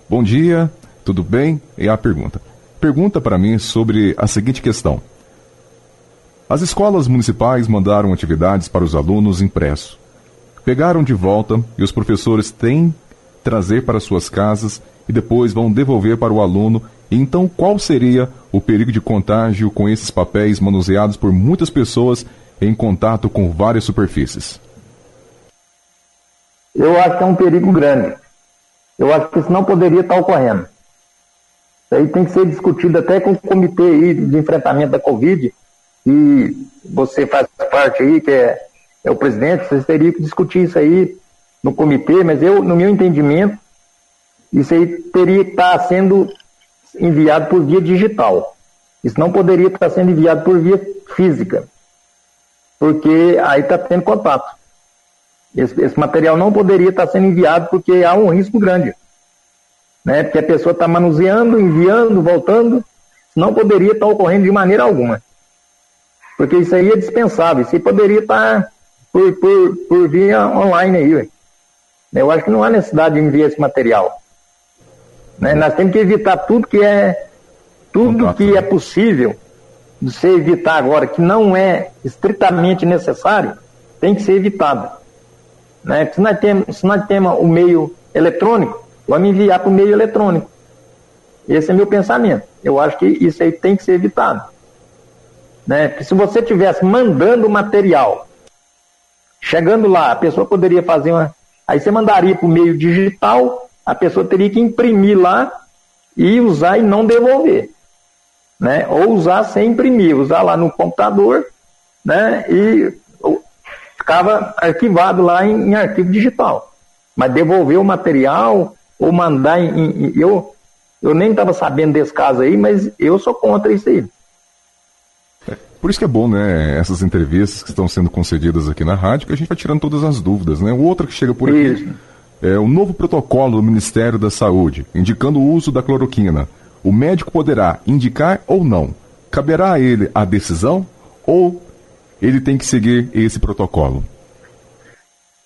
bom dia, tudo bem? E a pergunta. Pergunta para mim sobre a seguinte questão. As escolas municipais mandaram atividades para os alunos impresso. Pegaram de volta e os professores têm trazer para suas casas e depois vão devolver para o aluno. Então, qual seria o perigo de contágio com esses papéis manuseados por muitas pessoas em contato com várias superfícies? Eu acho que é um perigo grande. Eu acho que isso não poderia estar ocorrendo. Isso aí tem que ser discutido até com o comitê de enfrentamento da Covid, e você faz parte aí, que é, é o presidente, vocês teriam que discutir isso aí no comitê, mas eu, no meu entendimento, isso aí teria que estar sendo enviado por via digital. Isso não poderia estar sendo enviado por via física porque aí está tendo contato. Esse, esse, material não poderia estar tá sendo enviado porque há um risco grande. Né? Porque a pessoa está manuseando, enviando, voltando, não poderia estar tá ocorrendo de maneira alguma. Porque isso aí é dispensável, isso aí poderia estar tá por, por, por via online aí. Eu acho que não há necessidade de enviar esse material. Né? Nós temos que evitar tudo que é tudo que é possível de se evitar agora, que não é estritamente necessário, tem que ser evitado. Né? Se, nós temos, se nós temos o meio eletrônico, vamos enviar para o meio eletrônico. Esse é meu pensamento. Eu acho que isso aí tem que ser evitado. Né? Porque se você tivesse mandando material, chegando lá, a pessoa poderia fazer uma. Aí você mandaria para o meio digital, a pessoa teria que imprimir lá e usar e não devolver né? Ou usar sem imprimir, usar lá no computador, né? E ficava arquivado lá em, em arquivo digital. Mas devolver o material ou mandar em, em eu eu nem estava sabendo desse caso aí, mas eu sou contra isso aí. É, por isso que é bom, né, essas entrevistas que estão sendo concedidas aqui na rádio, que a gente vai tirando todas as dúvidas, né? Outra que chega por aqui isso. É o novo protocolo do Ministério da Saúde, indicando o uso da cloroquina. O médico poderá indicar ou não. Caberá a ele a decisão ou ele tem que seguir esse protocolo?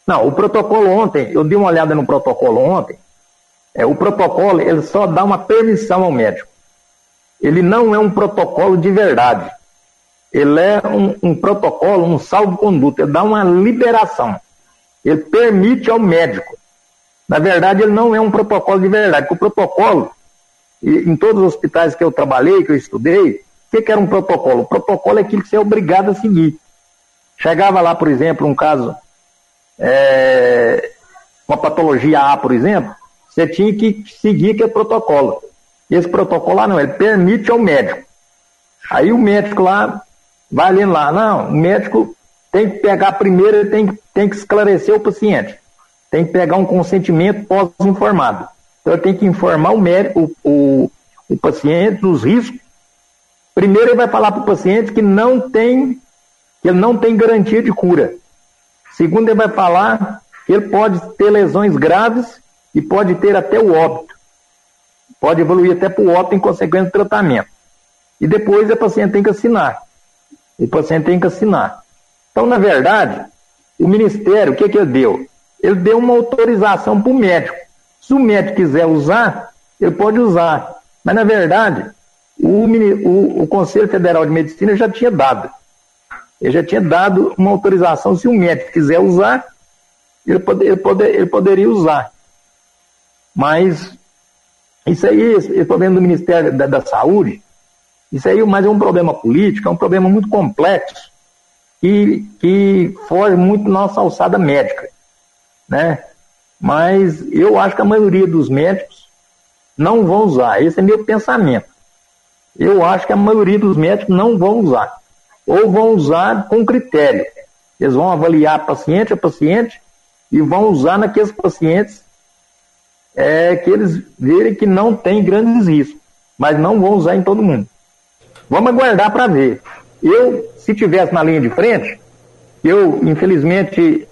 Não, o protocolo ontem, eu dei uma olhada no protocolo ontem. É, o protocolo ele só dá uma permissão ao médico. Ele não é um protocolo de verdade. Ele é um, um protocolo, um salvo-conduto. Ele dá uma liberação. Ele permite ao médico. Na verdade, ele não é um protocolo de verdade. Porque o protocolo em todos os hospitais que eu trabalhei, que eu estudei, o que, que, era um protocolo? O protocolo é aquilo que você é obrigado a seguir. Chegava lá, por exemplo, um caso, é, uma patologia A, por exemplo, você tinha que seguir aquele protocolo. Esse protocolo lá não, ele permite ao médico. Aí o médico lá vai lendo lá, não, o médico tem que pegar primeiro, ele tem, tem que esclarecer o paciente. Tem que pegar um consentimento pós-informado. Então, tem que informar o médico, o, o, o paciente dos riscos. Primeiro, ele vai falar para o paciente que não tem, que ele não tem garantia de cura. Segundo, ele vai falar ele pode ter lesões graves e pode ter até o óbito. Pode evoluir até para o óbito em consequência do tratamento. E depois a paciente tem que assinar. O paciente tem que assinar. Então, na verdade, o Ministério, o que, que ele deu? Ele deu uma autorização para o médico. Se o médico quiser usar, ele pode usar. Mas, na verdade, o, o, o Conselho Federal de Medicina já tinha dado. Ele já tinha dado uma autorização, se o médico quiser usar, ele, pode, ele, pode, ele poderia usar. Mas isso aí, esse problema do Ministério da, da Saúde, isso aí mais é um problema político, é um problema muito complexo e que foge muito da nossa alçada médica, né? Mas eu acho que a maioria dos médicos não vão usar. Esse é meu pensamento. Eu acho que a maioria dos médicos não vão usar. Ou vão usar com critério. Eles vão avaliar paciente a paciente e vão usar naqueles pacientes é, que eles verem que não tem grandes riscos, mas não vão usar em todo mundo. Vamos aguardar para ver. Eu, se tivesse na linha de frente, eu, infelizmente,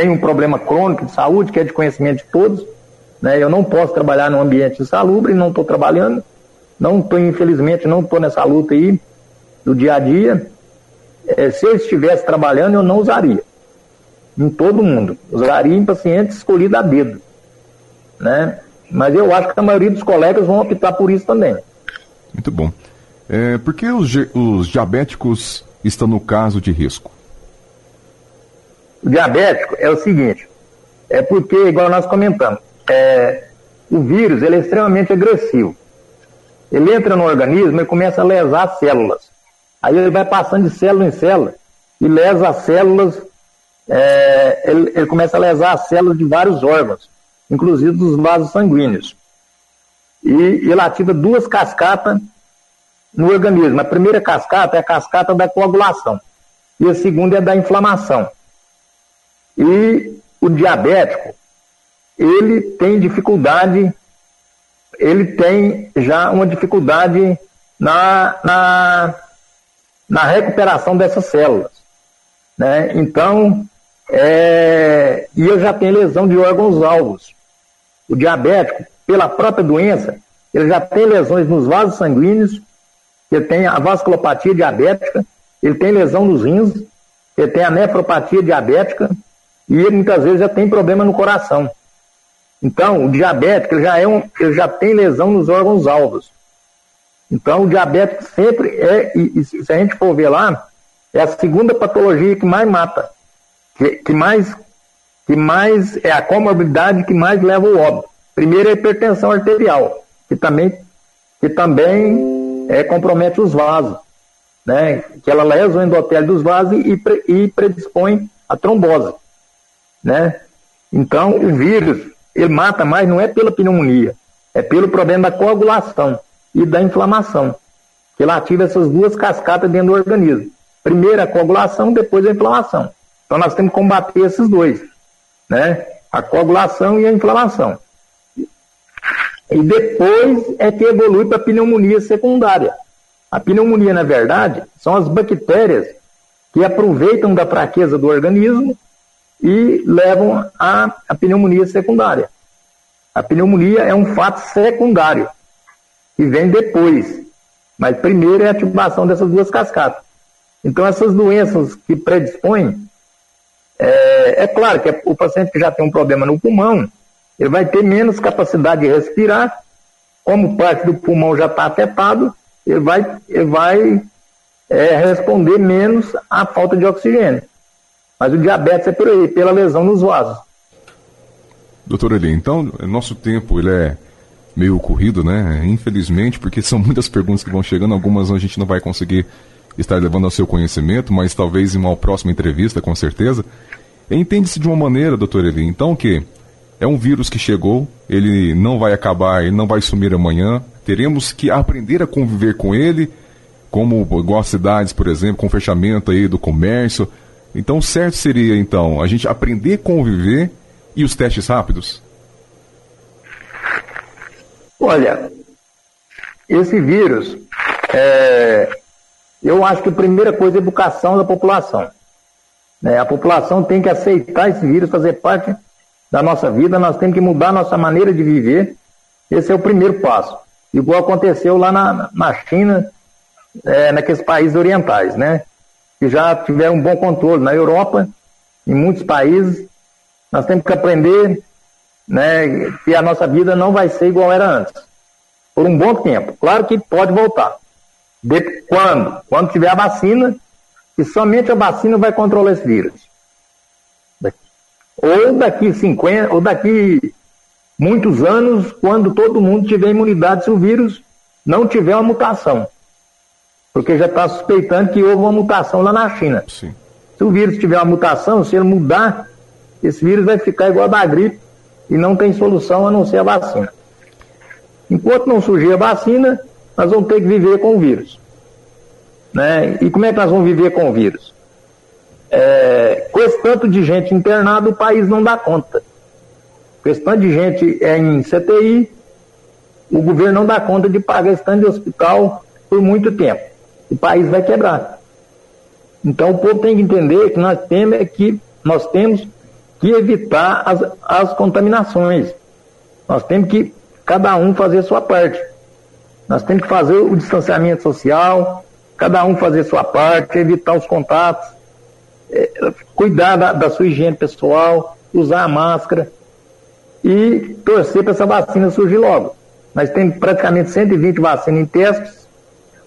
tenho um problema crônico de saúde, que é de conhecimento de todos. Né? Eu não posso trabalhar num ambiente insalubre, não estou trabalhando. Não estou, infelizmente, não estou nessa luta aí do dia a dia. É, se eu estivesse trabalhando, eu não usaria em todo mundo. Usaria em pacientes escolhidos a dedo. Né? Mas eu acho que a maioria dos colegas vão optar por isso também. Muito bom. É, por que os, os diabéticos estão no caso de risco? O diabético é o seguinte, é porque, igual nós comentamos, é, o vírus ele é extremamente agressivo. Ele entra no organismo e começa a lesar células. Aí ele vai passando de célula em célula e lesa as células é, ele, ele, começa a lesar as células de vários órgãos, inclusive dos vasos sanguíneos. E ele ativa duas cascatas no organismo. A primeira cascata é a cascata da coagulação e a segunda é da inflamação. E o diabético, ele tem dificuldade, ele tem já uma dificuldade na, na, na recuperação dessas células. Né? Então, é, e eu já tenho lesão de órgãos-alvos. O diabético, pela própria doença, ele já tem lesões nos vasos sanguíneos, ele tem a vasculopatia diabética, ele tem lesão nos rins, ele tem a nefropatia diabética e ele muitas vezes já tem problema no coração. Então, o diabético ele já, é um, ele já tem lesão nos órgãos-alvos. Então, o diabético sempre é, e, e se a gente for ver lá, é a segunda patologia que mais mata que, que, mais, que mais é a comorbidade que mais leva ao óbito. Primeiro é a hipertensão arterial, que também, que também é, compromete os vasos, né? que ela lesa o endotélio dos vasos e, e predispõe a trombose. Né? Então, o vírus, ele mata mais não é pela pneumonia, é pelo problema da coagulação e da inflamação, que ele ativa essas duas cascatas dentro do organismo. Primeiro a coagulação, depois a inflamação. Então nós temos que combater esses dois, né? A coagulação e a inflamação. E depois é que evolui para a pneumonia secundária. A pneumonia, na verdade, são as bactérias que aproveitam da fraqueza do organismo e levam à, pneumonia secundária. A pneumonia é um fato secundário, que vem depois. Mas primeiro é a ativação dessas duas cascatas. Então, essas doenças que predispõem é, é claro que o paciente que já tem um problema no pulmão, ele vai ter menos capacidade de respirar, como parte do pulmão já está afetado, ele vai, ele vai é, responder menos à falta de oxigênio. Mas o diabetes é por aí, pela lesão nos vasos. Doutor Eli, então, nosso tempo ele é meio corrido, né? Infelizmente, porque são muitas perguntas que vão chegando, algumas a gente não vai conseguir estar levando ao seu conhecimento, mas talvez em uma próxima entrevista, com certeza. Entende-se de uma maneira, doutor Eli, então que é um vírus que chegou, ele não vai acabar, ele não vai sumir amanhã, teremos que aprender a conviver com ele, como igual as cidades, por exemplo, com o fechamento aí do comércio. Então, certo seria, então, a gente aprender a conviver e os testes rápidos? Olha, esse vírus, é, eu acho que a primeira coisa é a educação da população. Né? A população tem que aceitar esse vírus, fazer parte da nossa vida, nós temos que mudar a nossa maneira de viver. Esse é o primeiro passo. Igual aconteceu lá na, na China, é, naqueles países orientais, né? Que já tiveram um bom controle. Na Europa, em muitos países, nós temos que aprender né, que a nossa vida não vai ser igual era antes. Por um bom tempo. Claro que pode voltar. De quando? Quando tiver a vacina, e somente a vacina vai controlar esse vírus. Ou daqui 50, ou daqui muitos anos, quando todo mundo tiver imunidade, se o vírus não tiver uma mutação. Porque já está suspeitando que houve uma mutação lá na China. Sim. Se o vírus tiver uma mutação, se ele mudar, esse vírus vai ficar igual a da gripe e não tem solução a não ser a vacina. Enquanto não surgir a vacina, nós vamos ter que viver com o vírus. Né? E como é que nós vamos viver com o vírus? É, com esse tanto de gente internada, o país não dá conta. Com esse tanto de gente é em CTI, o governo não dá conta de pagar esse tanto de hospital por muito tempo. O país vai quebrar. Então o povo tem que entender que nós temos, é que, nós temos que evitar as, as contaminações. Nós temos que, cada um, fazer sua parte. Nós temos que fazer o distanciamento social, cada um fazer sua parte, evitar os contatos, é, cuidar da, da sua higiene pessoal, usar a máscara e torcer para essa vacina surgir logo. Nós temos praticamente 120 vacinas em testes,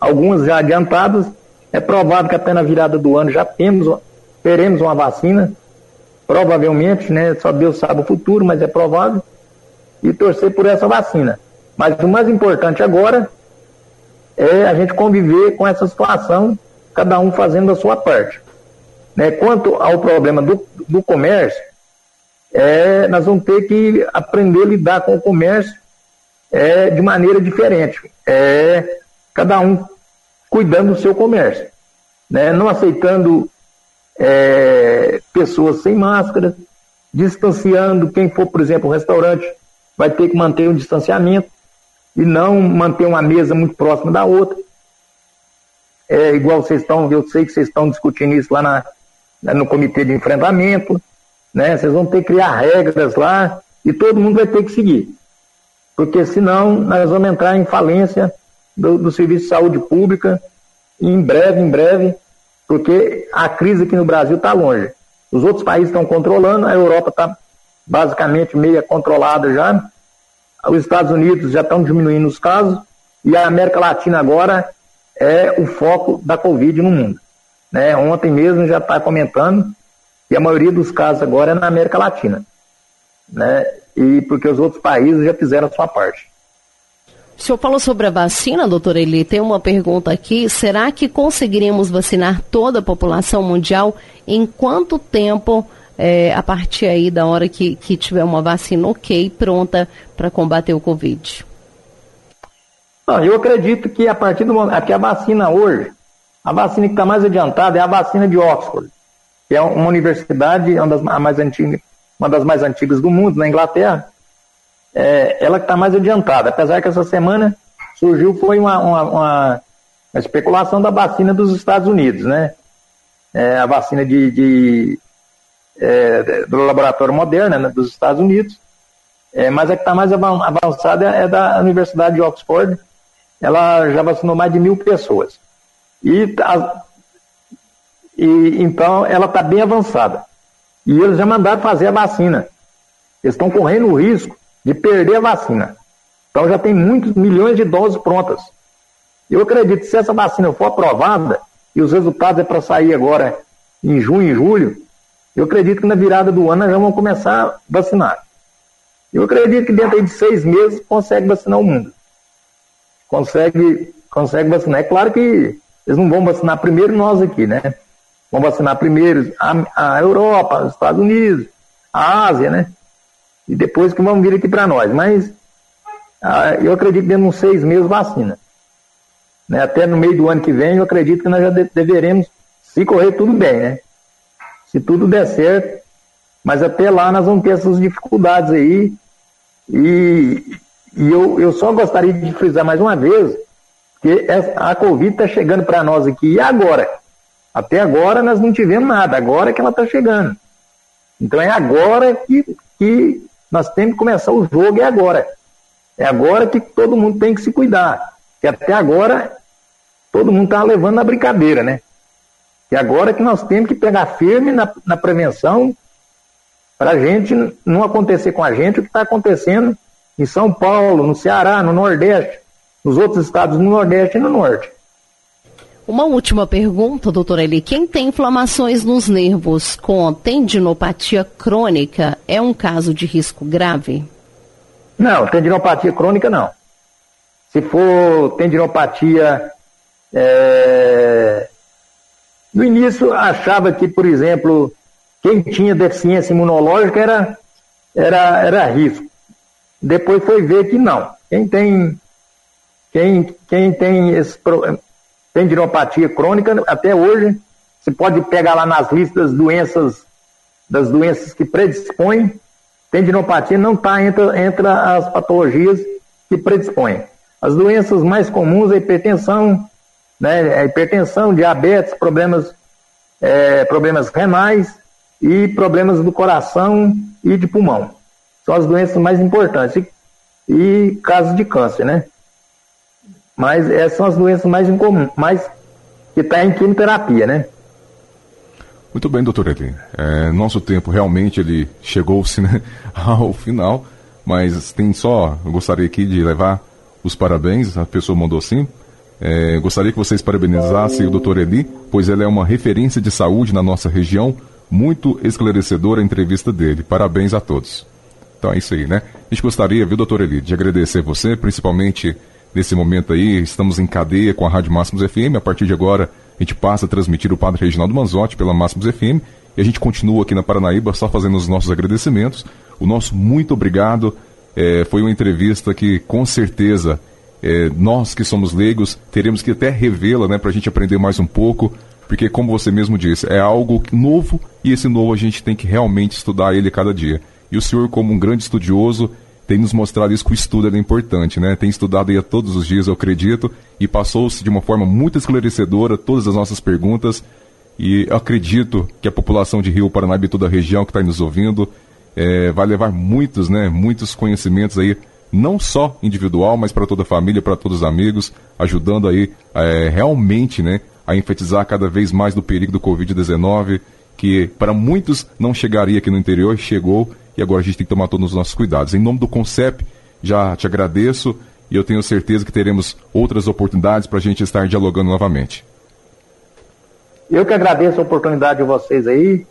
algumas já adiantadas. É provável que até na virada do ano já temos, teremos uma vacina, provavelmente, né? Só Deus sabe o futuro, mas é provável. E torcer por essa vacina. Mas o mais importante agora é a gente conviver com essa situação, cada um fazendo a sua parte. Né? Quanto ao problema do, do comércio, é, nós vamos ter que aprender a lidar com o comércio é, de maneira diferente. É, cada um cuidando do seu comércio. Né? Não aceitando é, pessoas sem máscara, distanciando. Quem for, por exemplo, um restaurante, vai ter que manter um distanciamento e não manter uma mesa muito próxima da outra. É igual vocês estão, eu sei que vocês estão discutindo isso lá na, no comitê de enfrentamento, né? Vocês vão ter que criar regras lá e todo mundo vai ter que seguir. Porque senão nós vamos entrar em falência do, do serviço de saúde pública em breve, em breve, porque a crise aqui no Brasil está longe. Os outros países estão controlando, a Europa está basicamente meia controlada já, os Estados Unidos já estão diminuindo os casos e a América Latina agora é o foco da Covid no mundo. Né? Ontem mesmo já está comentando que a maioria dos casos agora é na América Latina. Né? E porque os outros países já fizeram a sua parte. O senhor falou sobre a vacina, doutor Eli. Tem uma pergunta aqui. Será que conseguiremos vacinar toda a população mundial? Em quanto tempo é, a partir aí da hora que, que tiver uma vacina ok, pronta para combater o Covid? Não, eu acredito que a partir do momento a vacina hoje, a vacina que está mais adiantada é a vacina de Oxford, que é uma universidade, uma das mais antigas, uma das mais antigas do mundo, na Inglaterra. É, ela que está mais adiantada, apesar que essa semana surgiu foi uma, uma, uma, especulação da vacina dos Estados Unidos, né? É, a vacina de, de é, do laboratório Moderna né, dos Estados Unidos, é, mas a que está mais avançada é da Universidade de Oxford. Ela já vacinou mais de mil pessoas. E, tá, e então ela está bem avançada. E eles já mandaram fazer a vacina. Eles estão correndo o risco de perder a vacina. Então já tem muitos milhões de doses prontas. Eu acredito que se essa vacina for aprovada, e os resultados é para sair agora em junho e julho, eu acredito que na virada do ano nós já vamos começar a vacinar. Eu acredito que dentro de seis meses consegue vacinar o mundo. Consegue, consegue vacinar. É claro que eles não vão vacinar primeiro nós aqui, né? Vão vacinar primeiro a, a Europa, os Estados Unidos, a Ásia, né? E depois que vão vir aqui para nós. Mas ah, eu acredito que dentro de uns seis meses vacina. Né? Até no meio do ano que vem, eu acredito que nós já de deveremos, se correr tudo bem, né? se tudo der certo. Mas até lá nós vamos ter essas dificuldades aí. E, e eu, eu só gostaria de frisar mais uma vez que a Covid está chegando para nós aqui. E agora? Até agora nós não tivemos nada. Agora é que ela está chegando. Então é agora que, que que nós temos que começar o jogo é agora. É agora que todo mundo tem que se cuidar. Que até agora todo mundo está levando na brincadeira, né? E agora que nós temos que pegar firme na, na prevenção para a gente não acontecer com a gente o que está acontecendo em São Paulo, no Ceará, no Nordeste, nos outros estados no Nordeste e no Norte. Uma última pergunta, doutora Eli. Quem tem inflamações nos nervos com tendinopatia crônica é um caso de risco grave? Não, tendinopatia crônica não. Se for tendinopatia. É... No início achava que, por exemplo, quem tinha deficiência imunológica era, era, era risco. Depois foi ver que não. Quem tem, quem, quem tem esse tendinopatia crônica, até hoje, se pode pegar lá nas listas das doenças, das doenças que predispõem, tendinopatia não está entre, as patologias que predispõem. As doenças mais comuns é hipertensão, né, a hipertensão, diabetes, problemas, é, problemas renais e problemas do coração e de pulmão. São as doenças mais importantes. E, e casos de câncer, né? Mas essas são as doenças mais incomuns, mais que está em quimioterapia, né? Muito bem, doutor Eli. É, nosso tempo realmente ele chegou-se né, ao final, mas tem só, eu gostaria aqui de levar os parabéns, a pessoa mandou sim. É, gostaria que vocês parabenizassem o doutor Eli, pois ele é uma referência de saúde na nossa região, muito esclarecedora a entrevista dele. Parabéns a todos. Então é isso aí, né? A gente gostaria, viu, doutor Eli, de agradecer você, principalmente nesse momento aí, estamos em cadeia com a Rádio Máximos FM. A partir de agora, a gente passa a transmitir o Padre Reginaldo Manzotti pela Máximos FM. E a gente continua aqui na Paranaíba só fazendo os nossos agradecimentos. O nosso muito obrigado. É, foi uma entrevista que, com certeza, é, nós que somos leigos, teremos que até revê-la, né, para a gente aprender mais um pouco. Porque, como você mesmo disse, é algo novo e esse novo a gente tem que realmente estudar ele cada dia. E o senhor, como um grande estudioso, tem nos mostrado isso que o estudo é importante, né? Tem estudado aí todos os dias, eu acredito, e passou-se de uma forma muito esclarecedora todas as nossas perguntas. E acredito que a população de Rio Paranaíba e toda a região que está nos ouvindo é, vai levar muitos, né, muitos conhecimentos aí, não só individual, mas para toda a família, para todos os amigos, ajudando aí é, realmente, né, a enfatizar cada vez mais do perigo do Covid-19, que para muitos não chegaria aqui no interior, chegou e agora a gente tem que tomar todos os nossos cuidados. Em nome do CONCEP, já te agradeço e eu tenho certeza que teremos outras oportunidades para a gente estar dialogando novamente. Eu que agradeço a oportunidade de vocês aí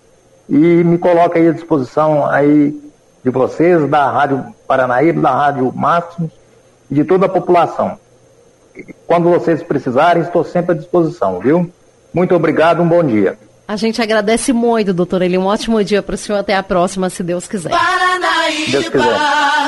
e me coloco aí à disposição aí de vocês, da Rádio Paranaíba, da Rádio Máximos e de toda a população. Quando vocês precisarem, estou sempre à disposição, viu? Muito obrigado, um bom dia. A gente agradece muito, doutor Eli. Um ótimo dia para o senhor. Até a próxima, se Deus quiser. Deus quiser.